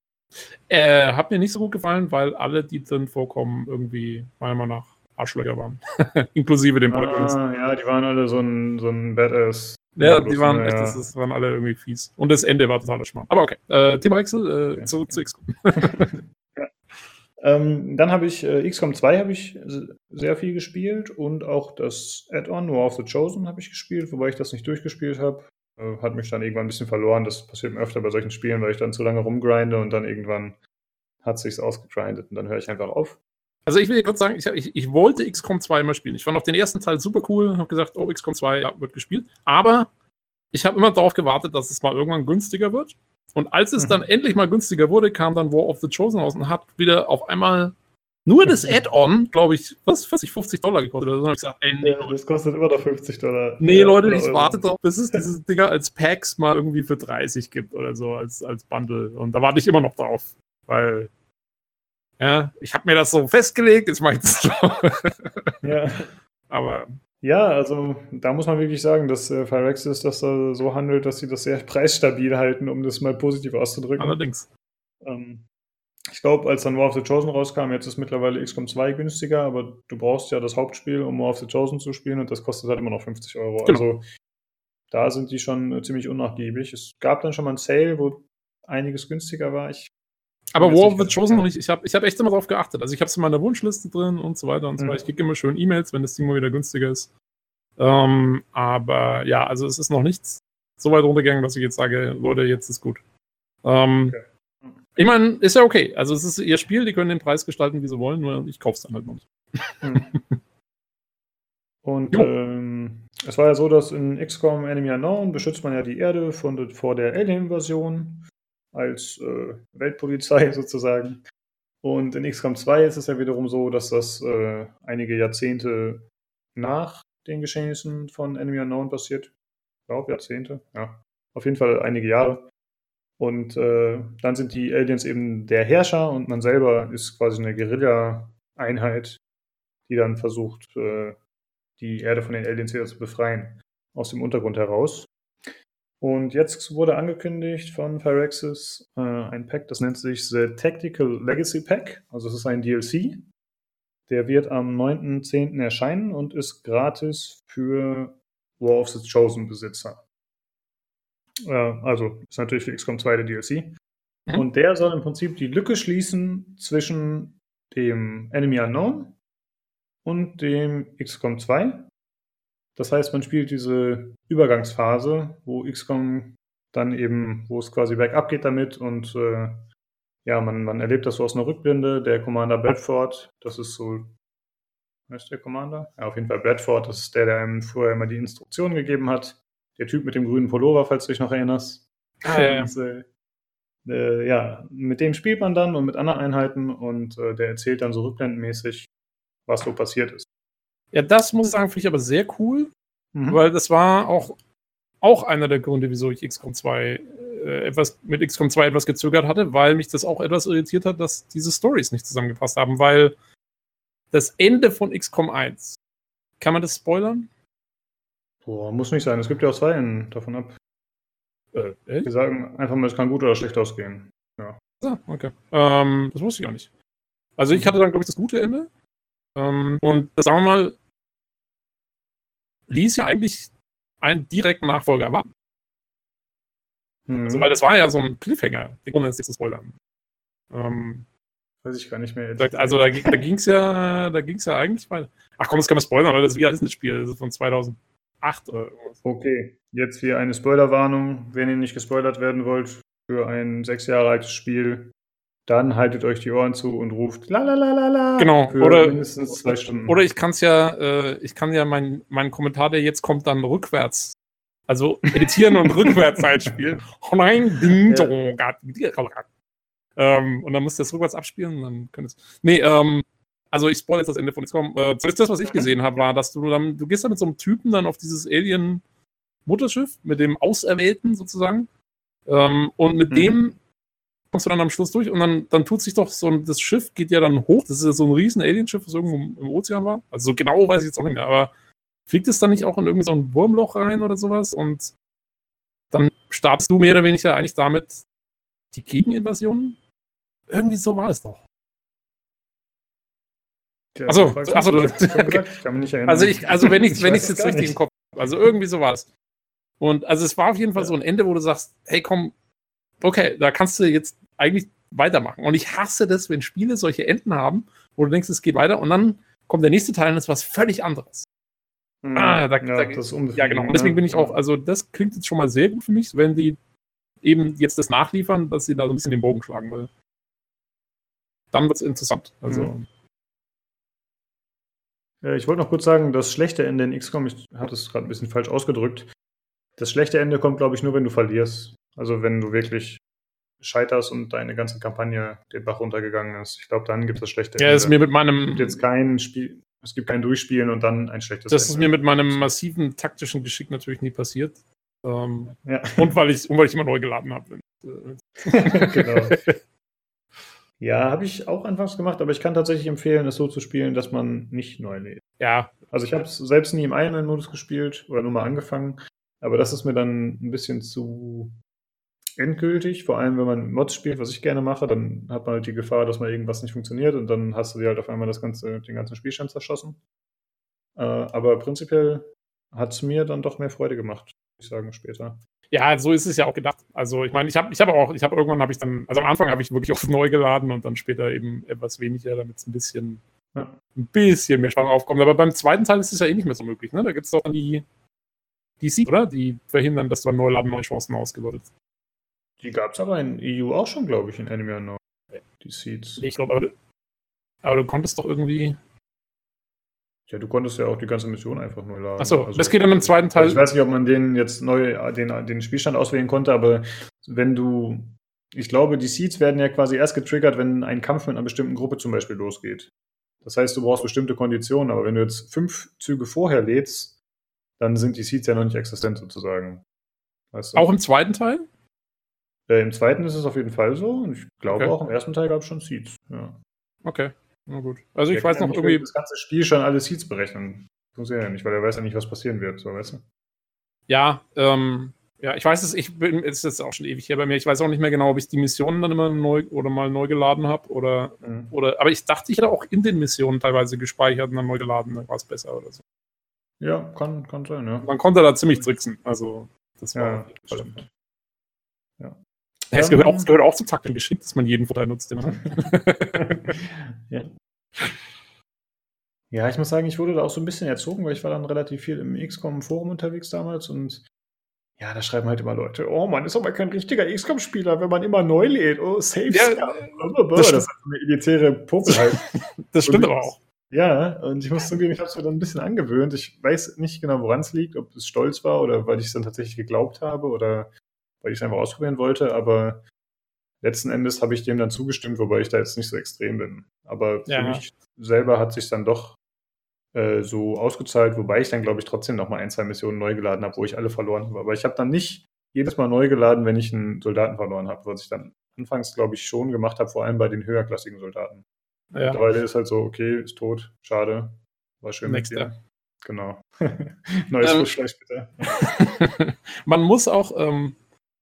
S2: Äh, hat mir nicht so gut gefallen, weil alle, die drin vorkommen, irgendwie meiner Meinung nach Arschlöcher waren. *laughs* Inklusive dem
S1: Protagonisten. Ah, ja, die waren alle so ein, so ein Badass.
S2: Ja, die waren, echt, das, das, waren alle irgendwie fies. Und das Ende war totaler Schmarrn. Aber okay, äh, Themawechsel, äh, okay. zurück zu XCOM. *laughs*
S1: ja. ähm, dann habe ich äh, XCOM 2 habe ich sehr viel gespielt und auch das Add-on War of the Chosen habe ich gespielt, wobei ich das nicht durchgespielt habe. Äh, hat mich dann irgendwann ein bisschen verloren. Das passiert mir öfter bei solchen Spielen, weil ich dann zu lange rumgrinde und dann irgendwann hat sich's ausgegrindet und dann höre ich einfach auf.
S2: Also ich will dir kurz sagen, ich, ich, ich, wollte XCOM 2 mal spielen. Ich fand auch den ersten Teil super cool, habe gesagt, oh, XCOM 2 ja, wird gespielt. Aber ich habe immer darauf gewartet, dass es mal irgendwann günstiger wird. Und als es mhm. dann endlich mal günstiger wurde, kam dann War of the Chosen raus und hat wieder auf einmal nur das Add-on, glaube ich, was, 40, 50 Dollar gekostet. Oder so. Und ich
S1: gesagt, ey, nee, ja, das kostet immer noch 50 Dollar.
S2: Nee, ja, Leute, ich warte drauf, bis es diese Dinger als Packs mal irgendwie für 30 gibt oder so, als, als Bundle. Und da warte ich immer noch drauf. Weil, ja, ich habe mir das so festgelegt, jetzt mache ich das *laughs* schon. ja. Aber.
S1: Ja, also da muss man wirklich sagen, dass äh, Phyrexis das da so handelt, dass sie das sehr preisstabil halten, um das mal positiv auszudrücken.
S2: Allerdings.
S1: Ähm, ich glaube, als dann War of the Chosen rauskam, jetzt ist mittlerweile XCOM 2 günstiger, aber du brauchst ja das Hauptspiel, um War of the Chosen zu spielen und das kostet halt immer noch 50 Euro. Genau. Also da sind die schon äh, ziemlich unnachgiebig. Es gab dann schon mal ein Sale, wo einiges günstiger war. Ich
S2: aber War of the Chosen noch nicht. Ich habe ich hab echt immer darauf geachtet. Also ich habe es in meiner Wunschliste drin und so weiter und so mhm. weiter. Ich kriege immer schön E-Mails, wenn das Ding mal wieder günstiger ist. Ähm, aber ja, also es ist noch nichts so weit runtergegangen, dass ich jetzt sage, Leute, jetzt ist gut. Ähm, okay. Ich meine, ist ja okay. Also es ist ihr Spiel, die können den Preis gestalten, wie sie wollen, nur ich kaufe es dann halt noch nicht. Hm.
S1: Und ähm, es war ja so, dass in XCOM Enemy Unknown beschützt man ja die Erde von, vor der Alien-Invasion als äh, Weltpolizei *laughs* sozusagen. Und in XCOM 2 ist es ja wiederum so, dass das äh, einige Jahrzehnte nach den Geschehnissen von Enemy Unknown passiert. Ich glaube, Jahrzehnte, ja. Auf jeden Fall einige Jahre. Und äh, dann sind die Aliens eben der Herrscher und man selber ist quasi eine Guerilla-Einheit, die dann versucht, äh, die Erde von den Aliens wieder zu befreien, aus dem Untergrund heraus. Und jetzt wurde angekündigt von Phyrexis äh, ein Pack, das nennt sich The Tactical Legacy Pack. Also es ist ein DLC. Der wird am 9.10. erscheinen und ist gratis für War of the Chosen Besitzer. Äh, also ist natürlich für XCOM 2 der DLC. Mhm. Und der soll im Prinzip die Lücke schließen zwischen dem Enemy Unknown und dem XCOM 2. Das heißt, man spielt diese Übergangsphase, wo XCOM dann eben, wo es quasi bergab geht damit und äh, ja, man, man erlebt das so aus einer Rückblende. Der Commander Bradford, das ist so, wer ist der Commander? Ja, auf jeden Fall Bradford, das ist der, der einem vorher immer die Instruktionen gegeben hat der Typ mit dem grünen Pullover, falls du dich noch erinnerst. Ah, ja, und, äh, äh, ja, mit dem spielt man dann und mit anderen Einheiten und äh, der erzählt dann so rückblendenmäßig, was so passiert ist.
S2: Ja, das muss ich sagen, finde ich aber sehr cool, mhm. weil das war auch, auch einer der Gründe, wieso ich XCOM 2 äh, etwas mit XCOM 2 etwas gezögert hatte, weil mich das auch etwas irritiert hat, dass diese Stories nicht zusammengepasst haben, weil das Ende von XCOM 1, kann man das spoilern?
S1: Boah, muss nicht sein. Es gibt ja auch zwei davon ab. Äh, echt? Die sagen einfach mal, es kann gut oder schlecht ausgehen. Ja.
S2: Ah, okay. Ähm, das wusste ich auch nicht. Also ich hatte dann, glaube ich, das gute Ende. Ähm, und das, sagen wir mal, ließ ja eigentlich einen direkten Nachfolger erwarten. Mhm. Also, weil das war ja so ein Cliffhanger, ist nicht zu spoilern.
S1: Ähm, Weiß ich gar nicht mehr.
S2: Jetzt. Also da, da ging es ja, da ging's ja eigentlich weiter. Ach komm, das kann man spoilern, weil das ist das Spiel? Das ist von 2000. 8 oder irgendwas.
S1: Okay, jetzt hier eine Spoilerwarnung. Wenn ihr nicht gespoilert werden wollt für ein sechs Jahre altes Spiel, dann haltet euch die Ohren zu und ruft la la la la la
S2: genau. für oder, mindestens zwei Stunden. Oder ich kann es ja, äh, ich kann ja meinen mein Kommentar, der jetzt kommt, dann rückwärts. Also editieren und *laughs* rückwärts einspielen. Oh nein, ding, ja. ähm, und dann musst du das rückwärts abspielen und dann könntest. Nee, ähm, also ich spoilere jetzt das Ende von XCOM. Äh, das, was ich gesehen habe, war, dass du dann, du gehst dann mit so einem Typen dann auf dieses Alien-Mutterschiff, mit dem Auserwählten sozusagen. Ähm, und mit mhm. dem kommst du dann am Schluss durch und dann, dann tut sich doch so das Schiff geht ja dann hoch. Das ist ja so ein riesen Alienschiff, was irgendwo im Ozean war. Also so genau weiß ich jetzt auch nicht mehr, aber fliegt es dann nicht auch in irgendwie so ein Wurmloch rein oder sowas und dann startest du mehr oder weniger eigentlich damit die Gegeninvasion irgendwie so war es doch.
S1: Tja,
S2: Ach so,
S1: du fragst
S2: ach so,
S1: mich,
S2: du-
S1: ich kann mich nicht erinnern.
S2: Also ich, also wenn ich, wenn ich
S1: weiß
S2: es jetzt richtig
S1: nicht.
S2: im Kopf habe, also irgendwie so war es. Und also es war auf jeden Fall
S1: Ja.
S2: so ein Ende, wo du sagst, hey komm, okay, da kannst du jetzt eigentlich weitermachen. Und ich hasse das, wenn Spiele solche Enden haben, wo du denkst, es geht weiter und dann kommt der nächste Teil und ist was völlig anderes.
S1: Hm,
S2: Ah, da-
S1: ja,
S2: da-
S1: das ist
S2: Ja, genau. Und deswegen bin ich auch, also das klingt jetzt schon mal sehr gut für mich, wenn die eben jetzt das nachliefern, dass sie da so ein bisschen den Bogen schlagen will. Dann wird es interessant. Also,
S1: Mhm. Äh, Ich wollte noch kurz sagen, das schlechte Ende in XCOM, ich hatte es gerade ein bisschen falsch ausgedrückt. Das schlechte Ende kommt, glaube ich, nur, wenn du verlierst. Also wenn du wirklich scheiterst und deine ganze Kampagne den Bach runtergegangen ist. Ich glaube, dann gibt es das schlechte
S2: ja, ist mir mit
S1: es
S2: meinem,
S1: gibt jetzt kein Spiel, es gibt kein Durchspielen und dann ein schlechtes
S2: das ist
S1: Ende.
S2: mir mit meinem massiven taktischen Geschick natürlich nie passiert. Ähm,
S1: ja.
S2: und weil ich, und weil ich immer neu geladen habe. *laughs* *laughs*
S1: Genau. Ja, habe ich auch anfangs gemacht, aber ich kann tatsächlich empfehlen, es so zu spielen, dass man nicht neu lädt.
S2: Ja,
S1: Also ich habe es selbst nie im Ironman-Modus gespielt oder nur mal angefangen, aber das ist mir dann ein bisschen zu endgültig, vor allem wenn man Mods spielt, was ich gerne mache, dann hat man halt die Gefahr, dass mal irgendwas nicht funktioniert und dann hast du dir halt auf einmal das ganze, den ganzen Spielstand zerschossen. Äh, aber prinzipiell hat es mir dann doch mehr Freude gemacht, würde ich sagen, später.
S2: Ja, so ist es ja auch gedacht. Also ich meine, ich habe ich hab auch, ich habe irgendwann habe ich dann, also am Anfang habe ich wirklich auf neu geladen und dann später eben etwas weniger, damit es ein bisschen,
S1: Ja.
S2: ein bisschen mehr Spannung aufkommt. Aber beim zweiten Teil ist es ja eh nicht mehr so möglich. Ne? Da gibt es doch dann die, die Seed, oder? Die verhindern, dass du beim Neuladen neue Chancen ausgelottet.
S1: Die gab es aber in EU auch schon, glaube ich, in Enemy Unknown. Die Seeds.
S2: Ich glaube, aber, du- aber du konntest doch irgendwie.
S1: Ja, du konntest ja auch die ganze Mission einfach neu laden.
S2: Achso,
S1: Also-
S2: das geht dann im zweiten Teil.
S1: Also ich weiß nicht, ob man den jetzt neu, den, den Spielstand auswählen konnte, aber wenn du, ich glaube, die Seeds werden ja quasi erst getriggert, wenn ein Kampf mit einer bestimmten Gruppe zum Beispiel losgeht. Das heißt, du brauchst bestimmte Konditionen, aber wenn du jetzt fünf Züge vorher lädst, dann sind die Seeds ja noch nicht existent sozusagen. Weißt du?
S2: auch im zweiten Teil?
S1: äh, Im zweiten ist es auf jeden Fall so und ich glaube
S2: Okay.
S1: auch im ersten Teil gab es schon Seeds. Ja.
S2: Okay, na gut. Also ich
S1: Der
S2: weiß
S1: kann
S2: noch irgendwie.
S1: Das ganze Spiel schon alle Seeds berechnen. Funktioniert ja nicht, weil er weiß ja nicht, was passieren wird, so weißt du?
S2: Ja, ähm, ja, ich weiß es, ich bin, es ist jetzt auch schon ewig her bei mir. Ich weiß auch nicht mehr genau, ob ich die Missionen dann immer neu oder mal neu geladen habe oder,
S1: Mhm.
S2: oder, aber ich dachte, ich hätte auch in den Missionen teilweise gespeichert und dann neu geladen, dann war es besser oder so.
S1: Ja, kann, kann sein, ja.
S2: Man konnte da ziemlich tricksen, also das war.
S1: Ja, stimmt.
S2: Ja, es,
S1: Ähm,
S2: gehört auch, es gehört auch zum Takt und Geschick, dass man jeden Vorteil nutzt, den man hat. *laughs*
S1: ja. Ja, ich muss sagen, ich wurde da auch so ein bisschen erzogen, weil ich war dann relativ viel im XCOM-Forum unterwegs damals und ja, da schreiben halt immer Leute, oh, man ist aber kein richtiger XCOM-Spieler, wenn man immer neu lädt. Oh, Safe
S2: Ja, das
S1: Das, ist eine elitäre Popelheit. *laughs*
S2: Das stimmt aber auch.
S1: Ja, und ich muss zugeben, ich habe es mir dann ein bisschen angewöhnt. Ich weiß nicht genau, woran es liegt, ob es stolz war oder weil ich es dann tatsächlich geglaubt habe oder weil ich es einfach ausprobieren wollte, aber letzten Endes habe ich dem dann zugestimmt, wobei ich da jetzt nicht so extrem bin. Aber für
S2: Ja.
S1: mich selber hat sich dann doch äh, so ausgezahlt, wobei ich dann, glaube ich, trotzdem noch mal ein, zwei Missionen neu geladen habe, wo ich alle verloren habe. Aber ich habe dann nicht jedes Mal neu geladen, wenn ich einen Soldaten verloren habe, was ich dann anfangs, glaube ich, schon gemacht habe, vor allem bei den höherklassigen Soldaten.
S2: Ja.
S1: Mittlerweile ist halt so, okay, ist tot, schade, war schön mit
S2: Nächster.
S1: dir. Genau. *laughs* Neues
S2: Ähm,
S1: Frischfleisch bitte. *laughs*
S2: man muss auch ähm,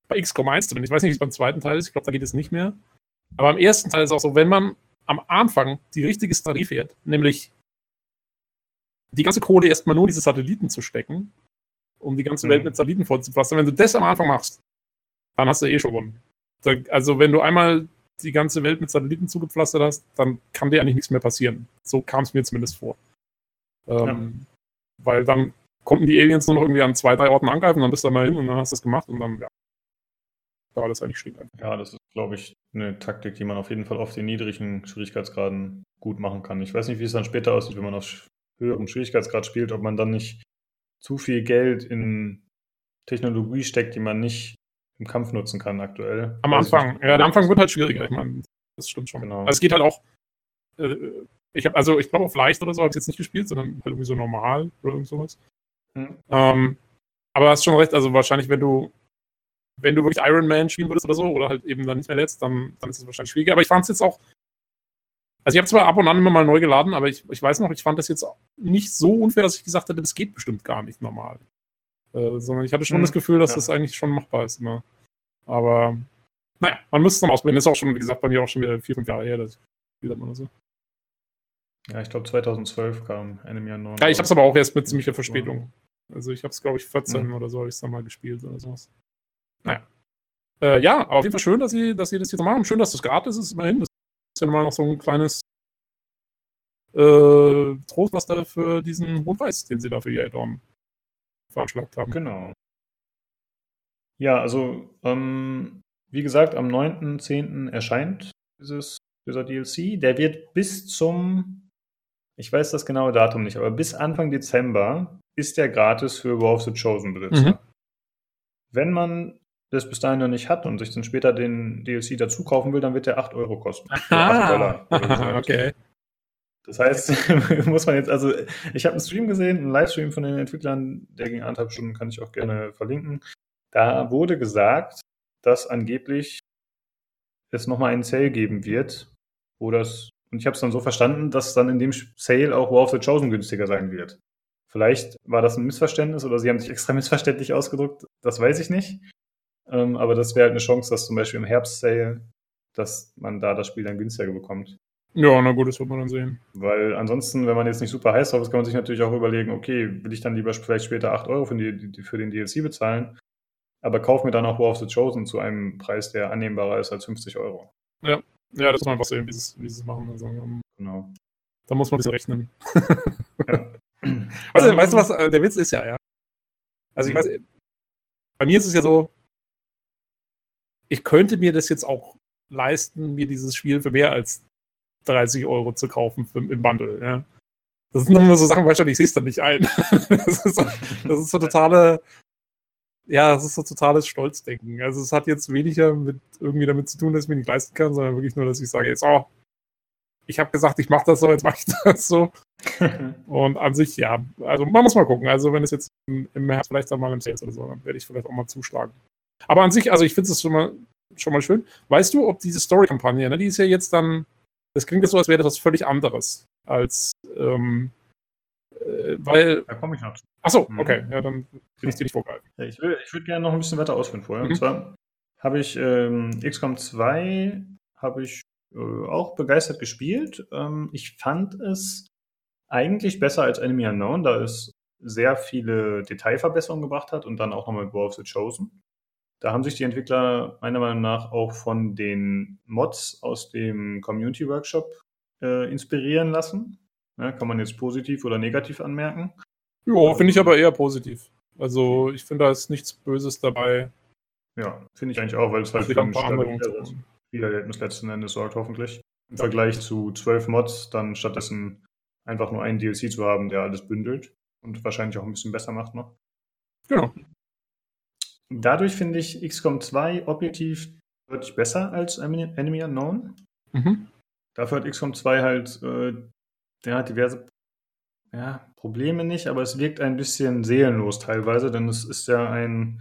S2: bei XCOM 1 drin, ich weiß nicht, wie es beim zweiten Teil ist, ich glaube, da geht es nicht mehr. Aber im ersten Teil ist es auch so, wenn man am Anfang die richtige Strategie fährt, nämlich die ganze Kohle erstmal nur in diese Satelliten zu stecken, um die ganze
S1: Mhm.
S2: Welt mit Satelliten vollzupflastern, wenn du das am Anfang machst, dann hast du eh schon gewonnen. Also, wenn du einmal die ganze Welt mit Satelliten zugepflastert hast, dann kann dir eigentlich nichts mehr passieren. So kam es mir zumindest vor. Ähm, Weil dann konnten die Aliens nur noch irgendwie an zwei, drei Orten angreifen, dann bist du da mal hin und dann hast du es gemacht und dann, ja. Da das eigentlich schick.
S1: Ja, das ist, glaube ich, eine Taktik, die man auf jeden Fall auf den niedrigen Schwierigkeitsgraden gut machen kann. Ich weiß nicht, wie es dann später aussieht, wenn man auf höherem Schwierigkeitsgrad spielt, ob man dann nicht zu viel Geld in Technologie steckt, die man nicht im Kampf nutzen kann aktuell.
S2: Am Anfang, ja, der Anfang wird halt schwieriger, ich meine, das stimmt schon.
S1: Genau.
S2: Also es geht halt auch, äh, ich habe, also ich glaube auf leicht oder so habe ich jetzt nicht gespielt, sondern halt irgendwie so normal oder irgend sowas.
S1: Hm.
S2: Ähm, aber hast schon recht, also wahrscheinlich, wenn du, wenn du wirklich Iron Man spielen würdest oder so, oder halt eben dann nicht mehr letzt, dann, dann ist es wahrscheinlich schwieriger. Aber ich fand es jetzt auch, also ich habe zwar ab und an immer mal neu geladen, aber ich, ich weiß noch, ich fand das jetzt nicht so unfair, dass ich gesagt hätte, das geht bestimmt gar nicht normal. Äh, sondern ich hatte schon
S1: Hm,
S2: das Gefühl, dass
S1: ja.
S2: das eigentlich schon machbar ist. Ne? Aber Naja, man müsste es dann ausprobieren. Ist auch schon, wie gesagt, bei mir auch schon wieder vier, fünf Jahre her. Das, wie sagt man das so?
S1: Ja, ich glaube 2012 kam Enemy Unknown.
S2: Ja, ich habe es aber auch erst mit ziemlicher Verspätung. Also ich habe es, glaube ich, 14 mhm. oder so habe ich es dann mal gespielt oder sowas. Naja. Äh, ja, aber auf jeden Fall schön, dass sie, dass sie das jetzt machen. Schön, dass das gratis ist, immerhin. Das ist ja mal noch so ein kleines äh, Trostpflaster für diesen Rot-Weiß, den sie da für ihr Add-on veranschlagt haben.
S1: Genau. Ja, also, ähm, wie gesagt, am 9.10. erscheint dieses, dieser DLC. Der wird bis zum, ich weiß das genaue Datum nicht, aber bis Anfang Dezember ist der gratis für War of the Chosen Besitzer. Mhm. Wenn man das bis dahin noch nicht hat und sich dann später den DLC dazu kaufen will, dann wird der 8 Euro kosten.
S2: Aha. 8 Dollar. *laughs* okay.
S1: Das heißt, *laughs* muss man jetzt, also ich habe einen Stream gesehen, einen Livestream von den Entwicklern, der ging anderthalb Stunden, kann ich auch gerne verlinken. Da wurde gesagt, dass angeblich es nochmal einen Sale geben wird, wo das, und ich habe es dann so verstanden, dass dann in dem Sale auch War of the Chosen günstiger sein wird. Vielleicht war das ein Missverständnis oder sie haben sich extra missverständlich ausgedrückt, das weiß ich nicht. Ähm, aber das wäre halt eine Chance, dass zum Beispiel im Herbst-Sale, dass man da das Spiel dann günstiger bekommt.
S2: Ja, na gut, das wird man dann sehen.
S1: Weil ansonsten, wenn man jetzt nicht super heiß drauf ist, kann man sich natürlich auch überlegen, okay, will ich dann lieber vielleicht später 8 Euro für, die, für den DLC bezahlen, aber kauf mir dann auch War of the Chosen zu einem Preis, der annehmbarer ist als 50 Euro.
S2: Ja, ja das muss man einfach sehen, wie sie es machen. Also,
S1: genau.
S2: Da muss man ein bisschen rechnen. ja. weißt, *laughs* du, weißt du, was äh, der Witz ist ja, ja? Also ich weiß, bei mir ist es ja so, ich könnte mir das jetzt auch leisten, mir dieses Spiel für mehr als 30 Euro zu kaufen für, im Bundle. Ja. Das sind immer so Sachen, weißt du, ich sehe es dann nicht ein. *laughs* das, ist so, das ist so totale, ja, das ist so totales Stolzdenken. Also es hat jetzt weniger mit irgendwie damit zu tun, dass ich mir nicht leisten kann, sondern wirklich nur, dass ich sage, jetzt, oh, ich habe gesagt, ich mache das so, jetzt mache ich das so. *laughs* und an sich, ja, also man muss mal gucken. Also wenn es jetzt im, März vielleicht dann mal im Sales oder so, dann werde ich vielleicht auch mal zuschlagen. Aber an sich, also ich finde es schon mal, schon mal schön. Weißt du, ob diese Story-Kampagne, ne, die ist ja jetzt dann das klingt jetzt so, als wäre das was völlig anderes als ähm, äh, weil.
S1: Da komme ich noch zu.
S2: Achso, mhm. okay, ja, dann will ich dir nicht vorgreifen.
S1: Ja, ich, ich würde gerne noch ein bisschen weiter ausführen vorher. Mhm. Und zwar habe ich ähm, XCOM 2 habe ich äh, auch begeistert gespielt. Ähm, ich fand es eigentlich besser als Enemy Unknown, da es sehr viele Detailverbesserungen gebracht hat und dann auch nochmal War of the Chosen. Da haben sich die Entwickler meiner Meinung nach auch von den Mods aus dem Community Workshop äh, inspirieren lassen. Ja, kann man jetzt positiv oder negativ anmerken.
S2: Ja, finde ich aber eher positiv. Also ich finde, da ist nichts Böses dabei.
S1: Ja, finde ich eigentlich auch, weil es halt für ein stabileres Spielerlebnis letzten Endes sorgt, hoffentlich. Im ja. Vergleich zu zwölf Mods, dann stattdessen einfach nur einen DLC zu haben, der alles bündelt und wahrscheinlich auch ein bisschen besser macht noch.
S2: Genau.
S1: Dadurch finde ich XCOM 2 objektiv deutlich besser als Enemy Unknown. Mhm. Dafür hat XCOM 2 halt äh, ja, diverse ja, Probleme nicht, aber es wirkt ein bisschen seelenlos teilweise, denn es ist ja ein,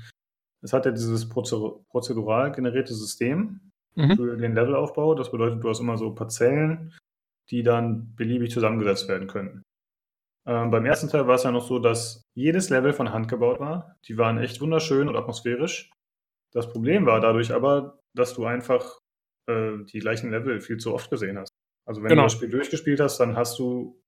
S1: es hat ja dieses prozedural generierte System mhm. für den Levelaufbau. Das bedeutet, du hast immer so Parzellen, die dann beliebig zusammengesetzt werden können. Ähm, beim ersten Teil war es ja noch so, dass jedes Level von Hand gebaut war. Die waren echt wunderschön und atmosphärisch. Das Problem war dadurch aber, dass du einfach äh, die gleichen Level viel zu oft gesehen hast. Also wenn genau. du das Spiel durchgespielt hast, dann hast du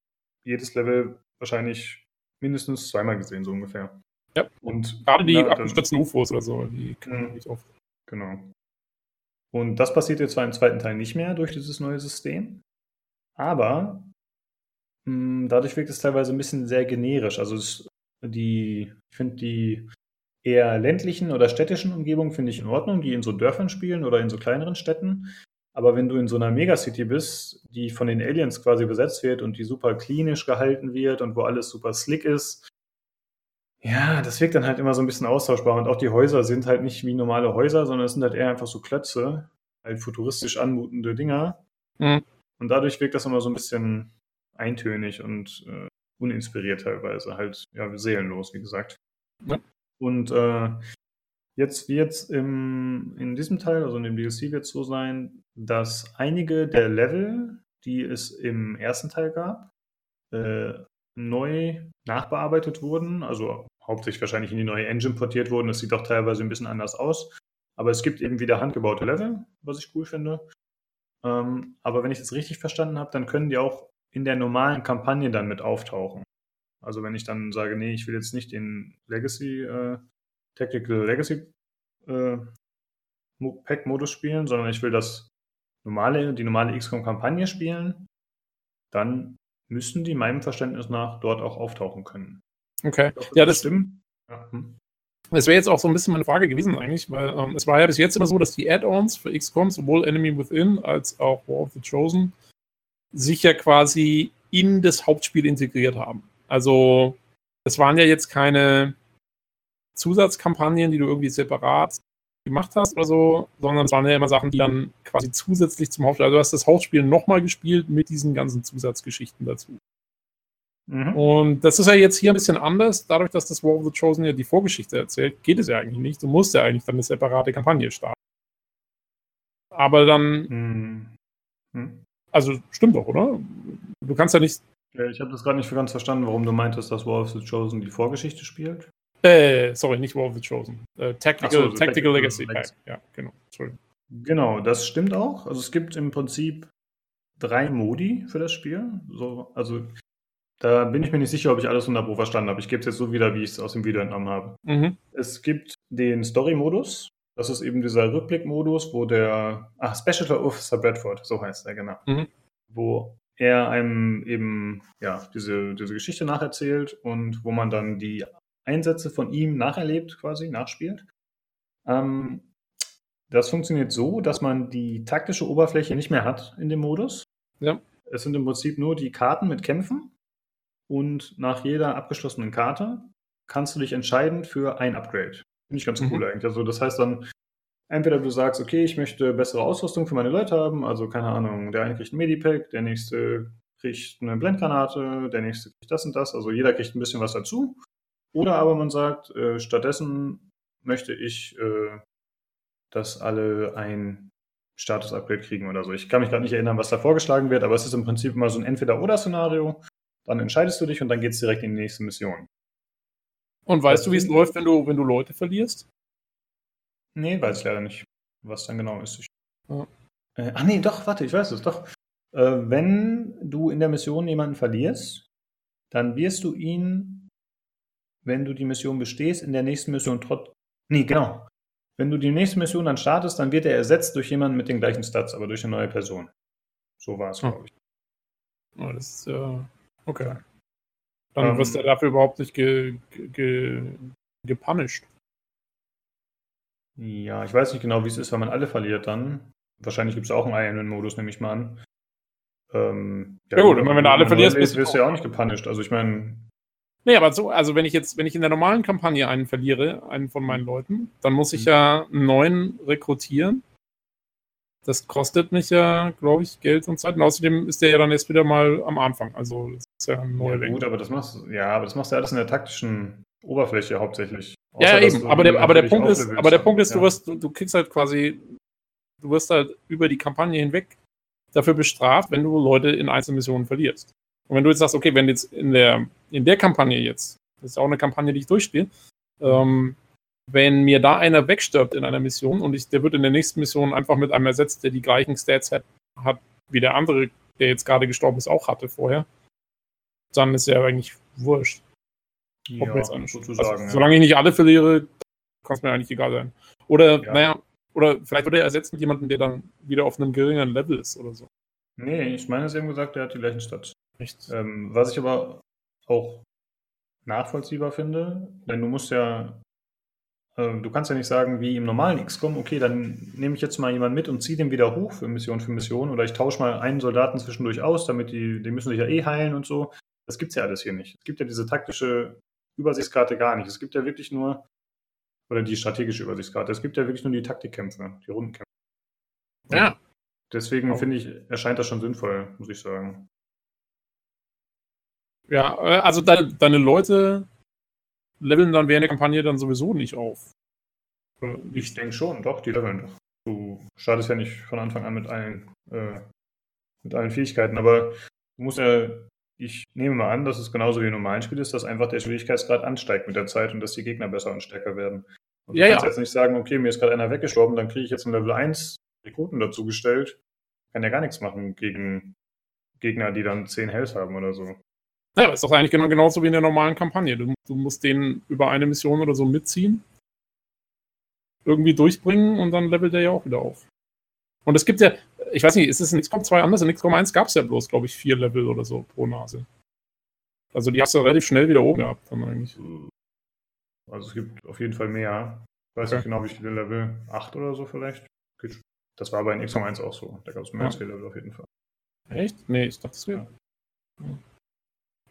S1: jedes Level wahrscheinlich mindestens zweimal gesehen, so ungefähr.
S2: Ja. Und gerade die abgestürzten UFOs oder so, die kennen nicht oft.
S1: Genau. Und das passiert jetzt zwar im zweiten Teil nicht mehr durch dieses neue System, aber dadurch wirkt es teilweise ein bisschen sehr generisch. Also es, die, ich finde die eher ländlichen oder städtischen Umgebungen finde ich in Ordnung, die in so Dörfern spielen oder in so kleineren Städten. Aber wenn du in so einer Megacity bist, die von den Aliens quasi besetzt wird und die super klinisch gehalten wird und wo alles super slick ist, ja, das wirkt dann halt immer so ein bisschen austauschbar. Und auch die Häuser sind halt nicht wie normale Häuser, sondern es sind halt eher einfach so Klötze, halt futuristisch anmutende Dinger. Mhm. Und dadurch wirkt das immer so ein bisschen eintönig und äh, uninspiriert teilweise, halt ja seelenlos, wie gesagt. Ja. Und äh, jetzt wird es in diesem Teil, also in dem DLC, wird es so sein, dass einige der Level, die es im ersten Teil gab, äh, neu nachbearbeitet wurden, also hauptsächlich wahrscheinlich in die neue Engine portiert wurden. Das sieht auch teilweise ein bisschen anders aus. Aber es gibt eben wieder handgebaute Level, was ich cool finde. Ähm, aber wenn ich das richtig verstanden habe, dann können die auch in der normalen Kampagne dann mit auftauchen. Also wenn ich dann sage, nee, ich will jetzt nicht den Legacy, äh, Tactical Legacy äh, Pack-Modus spielen, sondern ich will das normale, die normale XCOM-Kampagne spielen, dann müssen die meinem Verständnis nach dort auch auftauchen können.
S2: Okay.
S1: Glaub,
S2: ja, das
S1: stimmt. Ja. Hm.
S2: Das wäre jetzt auch so ein bisschen meine Frage gewesen eigentlich, weil ähm, es war ja bis jetzt immer so, dass die Add-ons für XCOM, sowohl Enemy Within als auch War of the Chosen, sich ja quasi in das Hauptspiel integriert haben. Also es waren ja jetzt keine Zusatzkampagnen, die du irgendwie separat gemacht hast oder so, sondern es waren ja immer Sachen, die dann quasi zusätzlich zum Hauptspiel, also du hast das Hauptspiel nochmal gespielt mit diesen ganzen Zusatzgeschichten dazu. Mhm. Und das ist ja jetzt hier ein bisschen anders. Dadurch, dass das War of the Chosen ja die Vorgeschichte erzählt, geht es ja eigentlich nicht. Du musst ja eigentlich dann eine separate Kampagne starten. Aber dann. Mhm. Mhm. Also stimmt doch, oder? Du kannst ja nicht.
S1: Ja, ich habe das gerade nicht ganz verstanden, warum du meintest, dass War of the Chosen die Vorgeschichte spielt.
S2: Äh, sorry, nicht War of the Chosen. Äh, Tactical, so, Tactical, Tactical, Legacy, Legacy. Ja, genau. Entschuldigung.
S1: Genau, das stimmt auch. Also es gibt im Prinzip drei Modi für das Spiel. So, also da bin ich mir nicht sicher, ob ich alles 100 Pro verstanden habe. Ich gebe es jetzt so wieder, wie ich es aus dem Video entnommen habe. Mhm. Es gibt den Story-Modus. Das ist eben dieser Rückblick-Modus, wo der, ach, Special Officer Bradford, so heißt er, genau. Mhm. Wo er einem eben, ja, diese, diese Geschichte nacherzählt und wo man dann die Einsätze von ihm nacherlebt, quasi, nachspielt. Ähm, das funktioniert so, dass man die taktische Oberfläche nicht mehr hat in dem Modus. Ja. Es sind im Prinzip nur die Karten mit Kämpfen und nach jeder abgeschlossenen Karte kannst du dich entscheiden für ein Upgrade. Finde ich ganz mhm. cool eigentlich. Also das heißt dann, entweder du sagst, okay, ich möchte bessere Ausrüstung für meine Leute haben, also keine Ahnung, der eine kriegt ein Medipack, der nächste kriegt eine Blendgranate, der nächste kriegt das und das, also jeder kriegt ein bisschen was dazu. Oder aber man sagt, äh, stattdessen möchte ich, äh, dass alle ein Status-Upgrade kriegen oder so. Ich kann mich gerade nicht erinnern, was da vorgeschlagen wird, aber es ist im Prinzip immer so ein Entweder-Oder-Szenario. Dann entscheidest du dich und dann geht es direkt in die nächste Mission.
S2: Und weißt das du, wie es läuft, wenn du, wenn du Leute verlierst?
S1: Nee, weiß ich leider nicht, was dann genau ist. Ich, ja. äh, ach nee, doch, warte, ich weiß es, doch. Äh, wenn du in der Mission jemanden verlierst, dann wirst du ihn, wenn du die Mission bestehst, in der nächsten Mission trotz. Nee, genau. Wenn du die nächste Mission dann startest, dann wird er ersetzt durch jemanden mit den gleichen Stats, aber durch eine neue Person. So war es, hm. glaube ich.
S2: Oh, das ist äh, Okay. Dann ähm, wirst du dafür überhaupt nicht ge, ge, gepunished.
S1: Ja, ich weiß nicht genau, wie es ist, wenn man alle verliert dann. Wahrscheinlich gibt es auch einen Iron-Modus, nehme ich mal an.
S2: Ähm, ja, ja, gut, wenn, wenn du alle verlierst,
S1: bist, wirst du ja auch nicht gepunished. Also ich meine.
S2: Nee, aber so, also wenn ich jetzt, wenn ich in der normalen Kampagne einen verliere, einen von meinen Leuten, dann muss ich mhm. ja einen neuen rekrutieren das kostet mich ja, glaube ich, Geld und Zeit. Und außerdem ist der ja dann erst wieder mal am Anfang. Also das ist ja
S1: ein neuer ja, Gut, aber das machst ja, aber das machst du alles in der taktischen Oberfläche hauptsächlich.
S2: Außer, ja, eben. Aber der, aber der Punkt ist, aber der Punkt ist, ja. du wirst, du, du kriegst halt quasi, du wirst halt über die Kampagne hinweg dafür bestraft, wenn du Leute in Einzelmissionen verlierst. Und wenn du jetzt sagst, okay, wenn jetzt in der, in der Kampagne jetzt, das ist auch eine Kampagne, die ich durchspiele, ähm, wenn mir da einer wegstirbt in einer Mission und ich, der wird in der nächsten Mission einfach mit einem ersetzt, der die gleichen Stats hat, hat wie der andere, der jetzt gerade gestorben ist, auch hatte vorher, dann ist er eigentlich wurscht. Ja, jetzt sozusagen, also, ja. Solange ich nicht alle verliere, kann es mir eigentlich egal sein. Oder, ja. naja, oder vielleicht wird er ersetzt mit jemandem, der dann wieder auf einem geringeren Level ist oder so.
S1: Nee, ich meine, es eben gesagt, der hat die gleichen Stats. Echt? Ähm, was ich aber auch nachvollziehbar finde, denn du musst ja du kannst ja nicht sagen, wie im normalen XCOM, okay, dann nehme ich jetzt mal jemanden mit und ziehe den wieder hoch für Mission für Mission oder ich tausche mal einen Soldaten zwischendurch aus, damit die, die müssen sich ja eh heilen und so. Das gibt es ja alles hier nicht. Es gibt ja diese taktische Übersichtskarte gar nicht. Es gibt ja wirklich nur, oder die strategische Übersichtskarte, es gibt ja wirklich nur die Taktikkämpfe, die Rundenkämpfe. Ja. Deswegen finde ich, erscheint das schon sinnvoll, muss ich sagen.
S2: Ja, äh, also deine, deine Leute leveln dann während der Kampagne dann sowieso nicht auf.
S1: Ich denke schon, doch, die leveln doch. Du startest ja nicht von Anfang an mit allen, äh, mit allen Fähigkeiten, aber du musst ja, ich nehme mal an, dass es genauso wie im normalen Spiel ist, dass einfach der Schwierigkeitsgrad ansteigt mit der Zeit und dass die Gegner besser und stärker werden.
S2: Ja,
S1: du kannst
S2: ja.
S1: jetzt nicht sagen, okay, mir ist gerade einer weggestorben, dann kriege ich jetzt einen Level 1 Rekruten dazu gestellt. Kann ja gar nichts machen gegen Gegner, die dann 10 Health haben oder so.
S2: Ja, aber ist doch eigentlich genau, genauso wie in der normalen Kampagne. Du, du musst den über eine Mission oder so mitziehen, irgendwie durchbringen und dann levelt der ja auch wieder auf. Und es gibt ja, ich weiß nicht, ist es in XCOM 2 anders? In XCOM 1 gab es ja bloß, glaube ich, vier Level oder so pro Nase. Also die hast du relativ schnell wieder oben gehabt, dann eigentlich.
S1: Also es gibt auf jeden Fall mehr. Ich weiß
S2: Okay.
S1: nicht genau, wie viele Level. 8 oder so vielleicht. Das war bei in XCOM 1 auch so. Da gab es mehr
S2: Ja.
S1: Level auf jeden Fall.
S2: Echt? Nee, ich dachte, das wäre.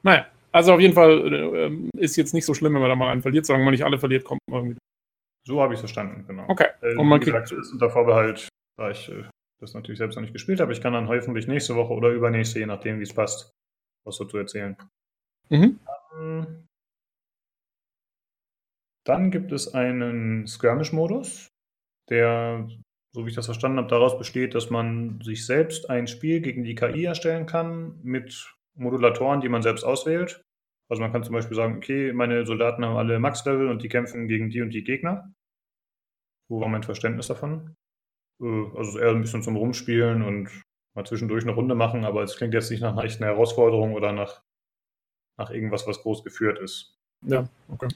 S2: Naja, also auf jeden Fall äh, ähm, ist jetzt nicht so schlimm, wenn man da mal einen verliert. Solange man nicht alle verliert, kommt man irgendwie.
S1: So habe ich es verstanden, genau.
S2: Okay.
S1: Äh,
S2: Und man
S1: wie gesagt, ist unter Vorbehalt, da ich äh, das natürlich selbst noch nicht gespielt habe. Ich kann dann hoffentlich nächste Woche oder übernächste, je nachdem, wie es passt, was dazu erzählen.
S2: Mhm.
S1: Ähm, Dann gibt es einen Skirmish-Modus, der, so wie ich das verstanden habe, daraus besteht, dass man sich selbst ein Spiel gegen die KI erstellen kann mit Modulatoren, die man selbst auswählt. Also man kann zum Beispiel sagen, okay, meine Soldaten haben alle Max-Level und die kämpfen gegen die und die Gegner. So war mein Verständnis davon. Äh, Also eher ein bisschen zum Rumspielen und mal zwischendurch eine Runde machen, aber es klingt jetzt nicht nach einer echten Herausforderung oder nach, nach irgendwas, was groß geführt ist.
S2: Ja, okay.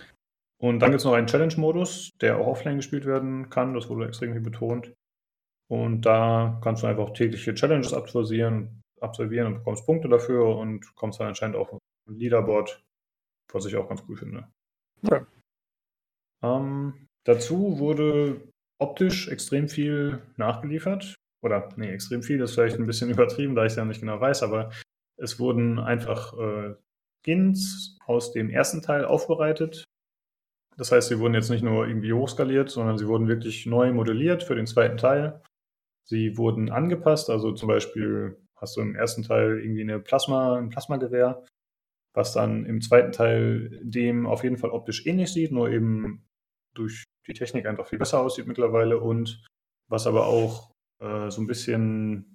S1: Und dann gibt es noch einen Challenge-Modus, der auch offline gespielt werden kann. Das wurde extrem viel betont. Und da kannst du einfach tägliche Challenges absolvieren, absolvieren und bekommst Punkte dafür und kommst dann anscheinend auch auf ein Leaderboard, was ich auch ganz cool finde.
S2: Okay.
S1: Ähm, dazu wurde optisch extrem viel nachgeliefert. Oder, nee, extrem viel ist vielleicht ein bisschen *laughs* übertrieben, da ich es ja nicht genau weiß, aber es wurden einfach äh, Skins aus dem ersten Teil aufbereitet. Das heißt, sie wurden jetzt nicht nur irgendwie hochskaliert, sondern sie wurden wirklich neu modelliert für den zweiten Teil. Sie wurden angepasst, also zum Beispiel hast du im ersten Teil irgendwie eine Plasma, ein Plasmagewehr, was dann im zweiten Teil dem auf jeden Fall optisch ähnlich sieht, nur eben durch die Technik einfach viel besser aussieht mittlerweile und was aber auch äh, so ein bisschen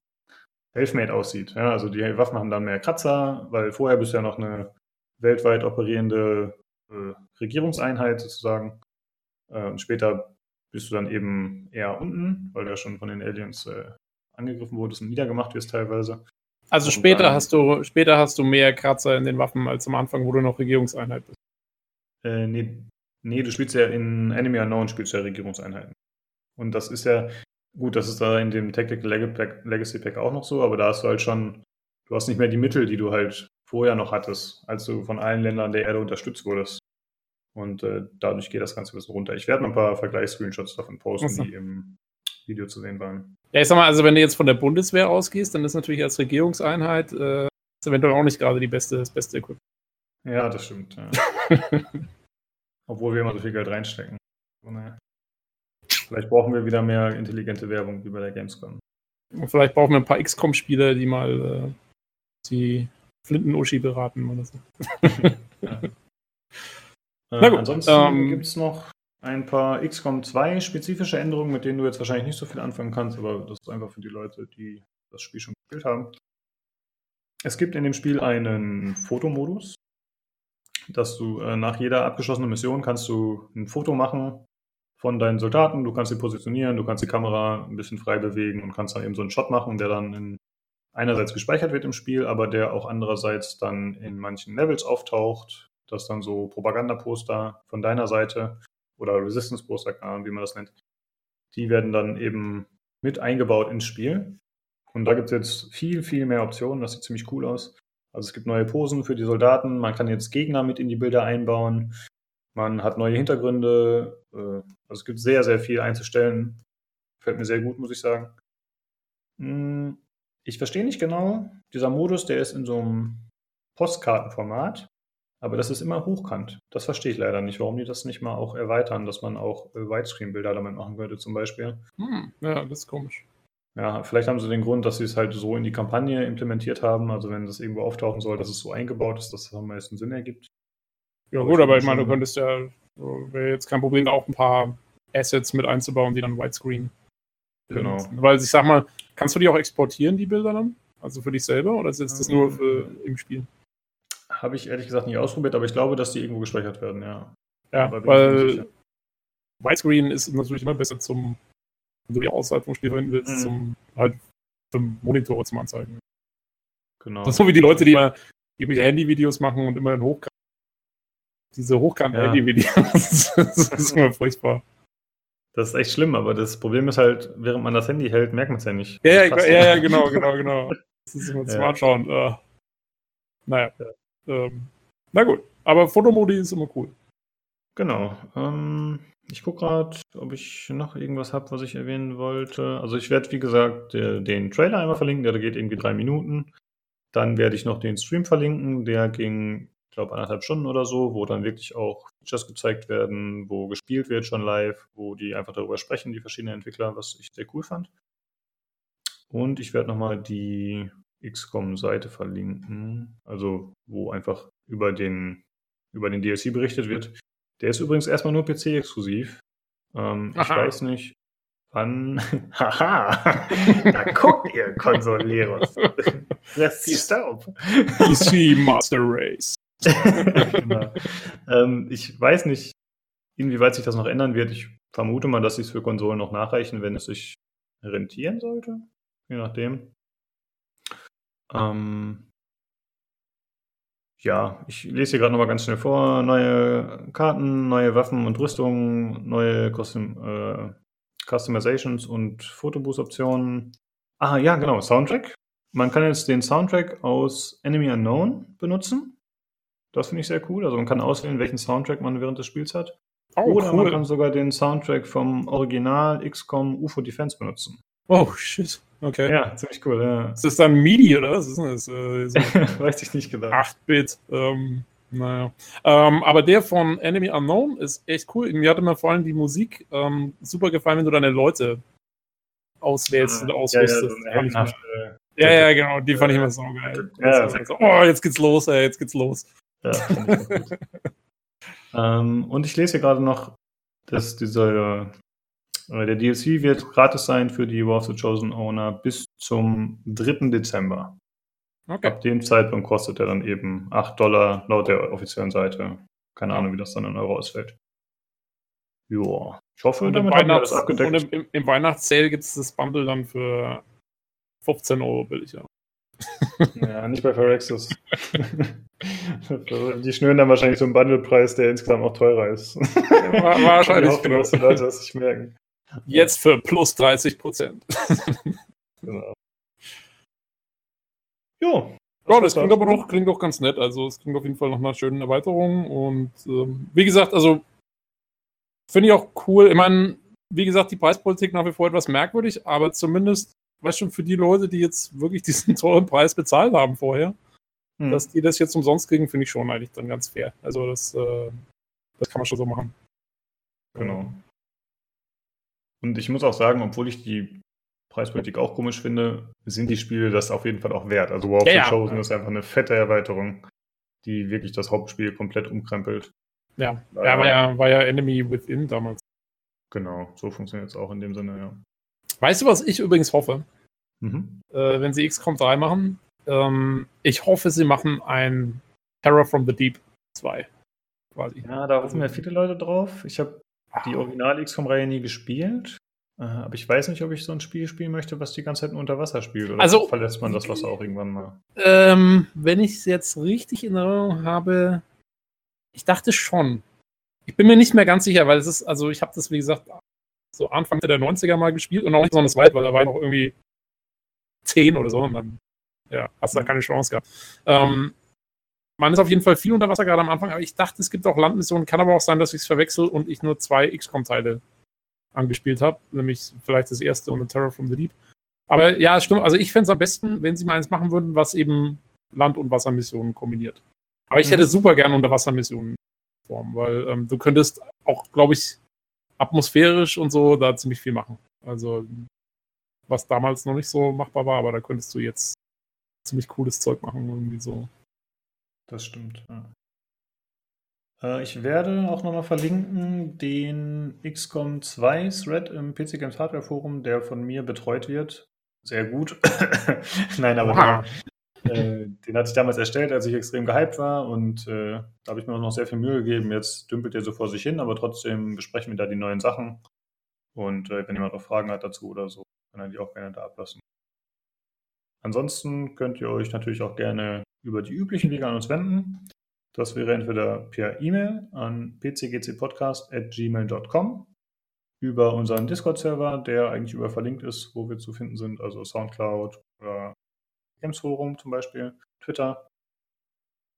S1: self-made aussieht. Ja, also die Waffen haben dann mehr Kratzer, weil vorher bist du ja noch eine weltweit operierende äh, Regierungseinheit sozusagen. Äh, und später bist du dann eben eher unten, weil du ja schon von den Aliens äh, angegriffen wurdest und niedergemacht wirst teilweise.
S2: Also
S1: Und
S2: später
S1: dann-
S2: hast du später hast du mehr Kratzer in den Waffen als am Anfang, wo du noch Regierungseinheit bist.
S1: Äh, nee, nee, du spielst ja in Enemy Unknown, spielst ja Regierungseinheiten. Und das ist ja, gut, das ist da in dem Tactical Legacy Pack auch noch so, aber da hast du halt schon, du hast nicht mehr die Mittel, die du halt vorher noch hattest, als du von allen Ländern der Erde unterstützt wurdest. Und äh, dadurch geht das Ganze ein bisschen runter. Ich werde noch ein paar Vergleichs-Screenshots davon posten,
S2: so.
S1: die im Video zu sehen waren.
S2: Ja, ich sag mal, also wenn du jetzt von der Bundeswehr ausgehst, dann ist natürlich als Regierungseinheit äh, ist eventuell auch nicht gerade die beste, das beste Equipment.
S1: Ja, das stimmt. Ja. *laughs* Obwohl wir immer so viel Geld reinstecken. So, naja. Vielleicht brauchen wir wieder mehr intelligente Werbung wie bei der Gamescom.
S2: Und vielleicht brauchen wir ein paar XCOM-Spieler, die mal äh, die Flinten-Uschi beraten oder so. *laughs*
S1: Ja. *laughs*
S2: Na
S1: Äh,
S2: gut,
S1: ansonsten
S2: ähm,
S1: gibt es noch ein paar XCOM 2 spezifische Änderungen, mit denen du jetzt wahrscheinlich nicht so viel anfangen kannst, aber das ist einfach für die Leute, die das Spiel schon gespielt haben. Es gibt in dem Spiel einen Fotomodus, dass du äh, nach jeder abgeschlossenen Mission kannst du ein Foto machen von deinen Soldaten, du kannst sie positionieren, du kannst die Kamera ein bisschen frei bewegen und kannst dann eben so einen Shot machen, der dann in, einerseits gespeichert wird im Spiel, aber der auch andererseits dann in manchen Levels auftaucht, dass dann so Propagandaposter von deiner Seite oder Resistance-Poster, keine Ahnung, wie man das nennt, die werden dann eben mit eingebaut ins Spiel. Und da gibt es jetzt viel, viel mehr Optionen. Das sieht ziemlich cool aus. Also es gibt neue Posen für die Soldaten. Man kann jetzt Gegner mit in die Bilder einbauen. Man hat neue Hintergründe. äh, Also es gibt sehr, sehr viel einzustellen. Gefällt mir sehr gut, muss ich sagen. Hm, Ich verstehe nicht genau. Dieser Modus, der ist in so einem Postkartenformat. Aber das ist immer hochkant. Das verstehe ich leider nicht, warum die das nicht mal auch erweitern, dass man auch äh, Widescreen-Bilder damit machen könnte, zum Beispiel.
S2: Hm, ja, das ist komisch.
S1: Ja, vielleicht haben sie den Grund, dass sie es halt so in die Kampagne implementiert haben. Also wenn das irgendwo auftauchen soll, dass es so eingebaut ist, dass das am meisten Sinn ergibt.
S2: Ja gut, aber ich meine, du könntest ja, wäre jetzt kein Problem, auch ein paar Assets mit einzubauen, die dann Widescreen
S1: Genau.
S2: sind. Weil ich sag mal, kannst du die auch exportieren, die Bilder dann? Also für dich selber oder ist das nur für im Spiel?
S1: Habe ich ehrlich gesagt nicht ausprobiert, aber ich glaube, dass die irgendwo gespeichert werden, ja.
S2: Ja,
S1: Aber bin ich mir nicht
S2: weil
S1: sicher.
S2: Widescreen ist natürlich immer besser zum, wenn du die Außerhalb vom Spiel verwenden willst,
S1: Mhm.
S2: zum halt für Monitore zum Anzeigen.
S1: Genau.
S2: Das ist so wie die Leute, die immer irgendwelche Handyvideos machen und immer in Hochkant. Diese hochkant
S1: Ja.
S2: Handyvideos. *laughs* das ist *laughs* immer furchtbar.
S1: Das ist echt schlimm, aber das Problem ist halt, während man das Handy hält, merkt man es ja nicht.
S2: Ja, ja, ja, ja, genau, genau, genau. Das ist immer zum *laughs*
S1: Ja.
S2: Anschauen. Äh, naja. Ähm, na gut. Aber Fotomodi ist immer cool.
S1: Genau. Ähm, ich gucke gerade, ob ich noch irgendwas habe, was ich erwähnen wollte. Also ich werde, wie gesagt, den Trailer einmal verlinken, der geht irgendwie drei Minuten. Dann werde ich noch den Stream verlinken, der ging, ich glaube, anderthalb Stunden oder so, wo dann wirklich auch Features gezeigt werden, wo gespielt wird schon live, wo die einfach darüber sprechen, die verschiedenen Entwickler, was ich sehr cool fand. Und ich werde nochmal die XCOM-Seite verlinken, also wo einfach über den, über den DLC berichtet wird. Der ist übrigens erstmal nur PC-exklusiv. Ähm, ich weiß nicht, wann. *laughs* Haha! da *laughs* guckt ihr, Konsoleros. Ist die Staub.
S2: PC Master Race.
S1: genau. ähm, ich weiß nicht, inwieweit sich das noch ändern wird. Ich vermute mal, dass sie es für Konsolen noch nachreichen, wenn es sich rentieren sollte. Je nachdem. Ähm, ja, ich lese hier gerade nochmal ganz schnell vor. Neue Karten, neue Waffen und Rüstungen, neue Custom, äh, Customizations und Fotoboost-Optionen. Ah, ja, genau, Soundtrack. Man kann jetzt den Soundtrack aus Enemy Unknown benutzen. Das finde ich sehr cool. Also man kann auswählen, welchen Soundtrack man während des Spiels hat.
S2: Oh,
S1: Oder man
S2: cool.
S1: kann sogar den Soundtrack vom Original XCOM UFO Defense benutzen.
S2: Oh, shit. Okay.
S1: Ja, ziemlich cool. Ja.
S2: Ist das dann MIDI oder was ist das? Äh, so *laughs*
S1: Weiß ich nicht genau.
S2: 8-Bit. Ähm, naja. Ähm, aber der von Enemy Unknown ist echt cool. Mir hatte mir vor allem die Musik ähm, super gefallen, wenn du deine Leute auswählst und
S1: ja, ja,
S2: ausrüstest.
S1: so
S2: ja, ja, genau. Die fand ich immer so geil.
S1: Ja,
S2: so, oh, jetzt geht's los, ey, jetzt geht's los.
S1: Ja, ich *laughs* ähm, und ich lese hier gerade noch, dass dieser der DLC wird gratis sein für die War of the Chosen Owner bis zum 3. Dezember.
S2: Okay.
S1: Ab dem Zeitpunkt kostet er dann eben 8 Dollar laut der offiziellen Seite. Keine Ahnung, wie das dann in Euro ausfällt. Joa. Ich hoffe,
S2: Und
S1: damit haben wir das abgedeckt.
S2: und im, im, Weihnachtssale gibt es das Bundle dann für 15 Euro billiger.
S1: Ja, nicht bei Phyrexis. *laughs* Die schnüren dann wahrscheinlich so einen Bundlepreis, der insgesamt auch teurer ist.
S2: Wa- wahrscheinlich,
S1: Ich hoffe, dass die Leute das nicht merken.
S2: Jetzt für plus 30 Prozent. *laughs*
S1: Genau. Jo.
S2: Ja, das klingt aber doch, klingt doch ganz nett. Also es klingt auf jeden Fall nach einer schönen Erweiterung. Und ähm, wie gesagt, also finde ich auch cool. Ich meine, wie gesagt, die Preispolitik nach wie vor etwas merkwürdig, aber zumindest, weißt du, für die Leute, die jetzt wirklich *laughs* diesen teuren Preis bezahlt haben vorher,
S1: Hm.
S2: dass die das jetzt umsonst kriegen, finde ich schon eigentlich dann ganz fair. Also das, äh, das kann man schon so machen.
S1: Genau. Und ich muss auch sagen, obwohl ich die Preispolitik auch komisch finde, sind die Spiele das auf jeden Fall auch wert. Also War of
S2: Ja,
S1: the
S2: ja.
S1: Chosen ist einfach eine fette Erweiterung, die wirklich das Hauptspiel komplett umkrempelt.
S2: Ja, ja, war ja, war ja Enemy Within damals.
S1: Genau, so funktioniert es auch in dem Sinne, ja.
S2: Weißt du, was ich übrigens hoffe?
S1: Mhm.
S2: äh, wenn sie XCOM 3 machen. Ähm, ich hoffe, sie machen ein Terror from the Deep 2. Quasi.
S1: Ja, da hoffen ja viele Leute drauf. Ich habe die Original XCOM-Reihe nie gespielt. Äh, aber ich weiß nicht, ob ich so ein Spiel spielen möchte, was die ganze Zeit nur unter Wasser spielt. Oder
S2: Also-
S1: verlässt man das Wasser auch irgendwann mal?
S2: Ähm, wenn ich es jetzt richtig in Erinnerung habe, ich dachte schon. Ich bin mir nicht mehr ganz sicher, weil es ist, also ich habe das, wie gesagt, so Anfang der 90er mal gespielt und auch nicht besonders weit, weil da war ich noch irgendwie 10 oder so und dann ja, hast du da keine Chance gehabt. Ähm, man ist auf jeden Fall viel unter Wasser gerade am Anfang, aber ich dachte, es gibt auch Landmissionen. Kann aber auch sein, dass ich es verwechsel und ich nur zwei XCOM-Teile angespielt habe, nämlich vielleicht das erste und The Terror from the Deep. Aber ja, stimmt. Also ich fände es am besten, wenn sie mal eins machen würden, was eben Land- und Wassermissionen kombiniert. Aber ich
S1: Mhm.
S2: hätte super gerne Unterwassermissionen formen, weil ähm, du könntest auch, glaube ich, atmosphärisch und so da ziemlich viel machen. Also was damals noch nicht so machbar war, aber da könntest du jetzt ziemlich cooles Zeug machen, irgendwie so.
S1: Das stimmt. Ja. Äh, ich werde auch nochmal verlinken den XCOM 2 Thread im PC Games Hardware Forum, der von mir betreut wird. Sehr gut. *laughs* Nein, aber
S2: Oha.
S1: äh, den hatte ich damals erstellt, als ich extrem gehypt war und äh, da habe ich mir auch noch sehr viel Mühe gegeben. Jetzt dümpelt er so vor sich hin, aber trotzdem besprechen wir da die neuen Sachen. Und äh, wenn jemand noch Fragen hat dazu oder so, kann er die auch gerne da ablassen. Ansonsten könnt ihr euch natürlich auch gerne über die üblichen Wege an uns wenden. Das wäre entweder per E-Mail an pcgcpodcast.gmail.com, über unseren Discord-Server, der eigentlich über verlinkt ist, wo wir zu finden sind, also Soundcloud oder Games Forum zum Beispiel, Twitter.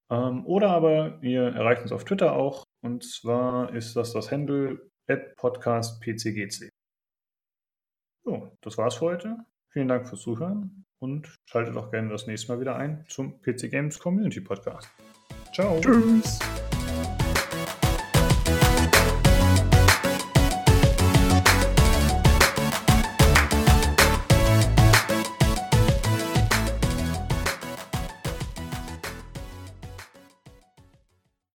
S1: Ähm, oder aber ihr erreicht uns auf Twitter auch, und zwar ist das das Handle podcastpcgc. So, das war's für heute. Vielen Dank fürs Zuhören und schaltet auch gerne das nächste Mal wieder ein zum PC Games Community Podcast. Ciao.
S2: Tschüss.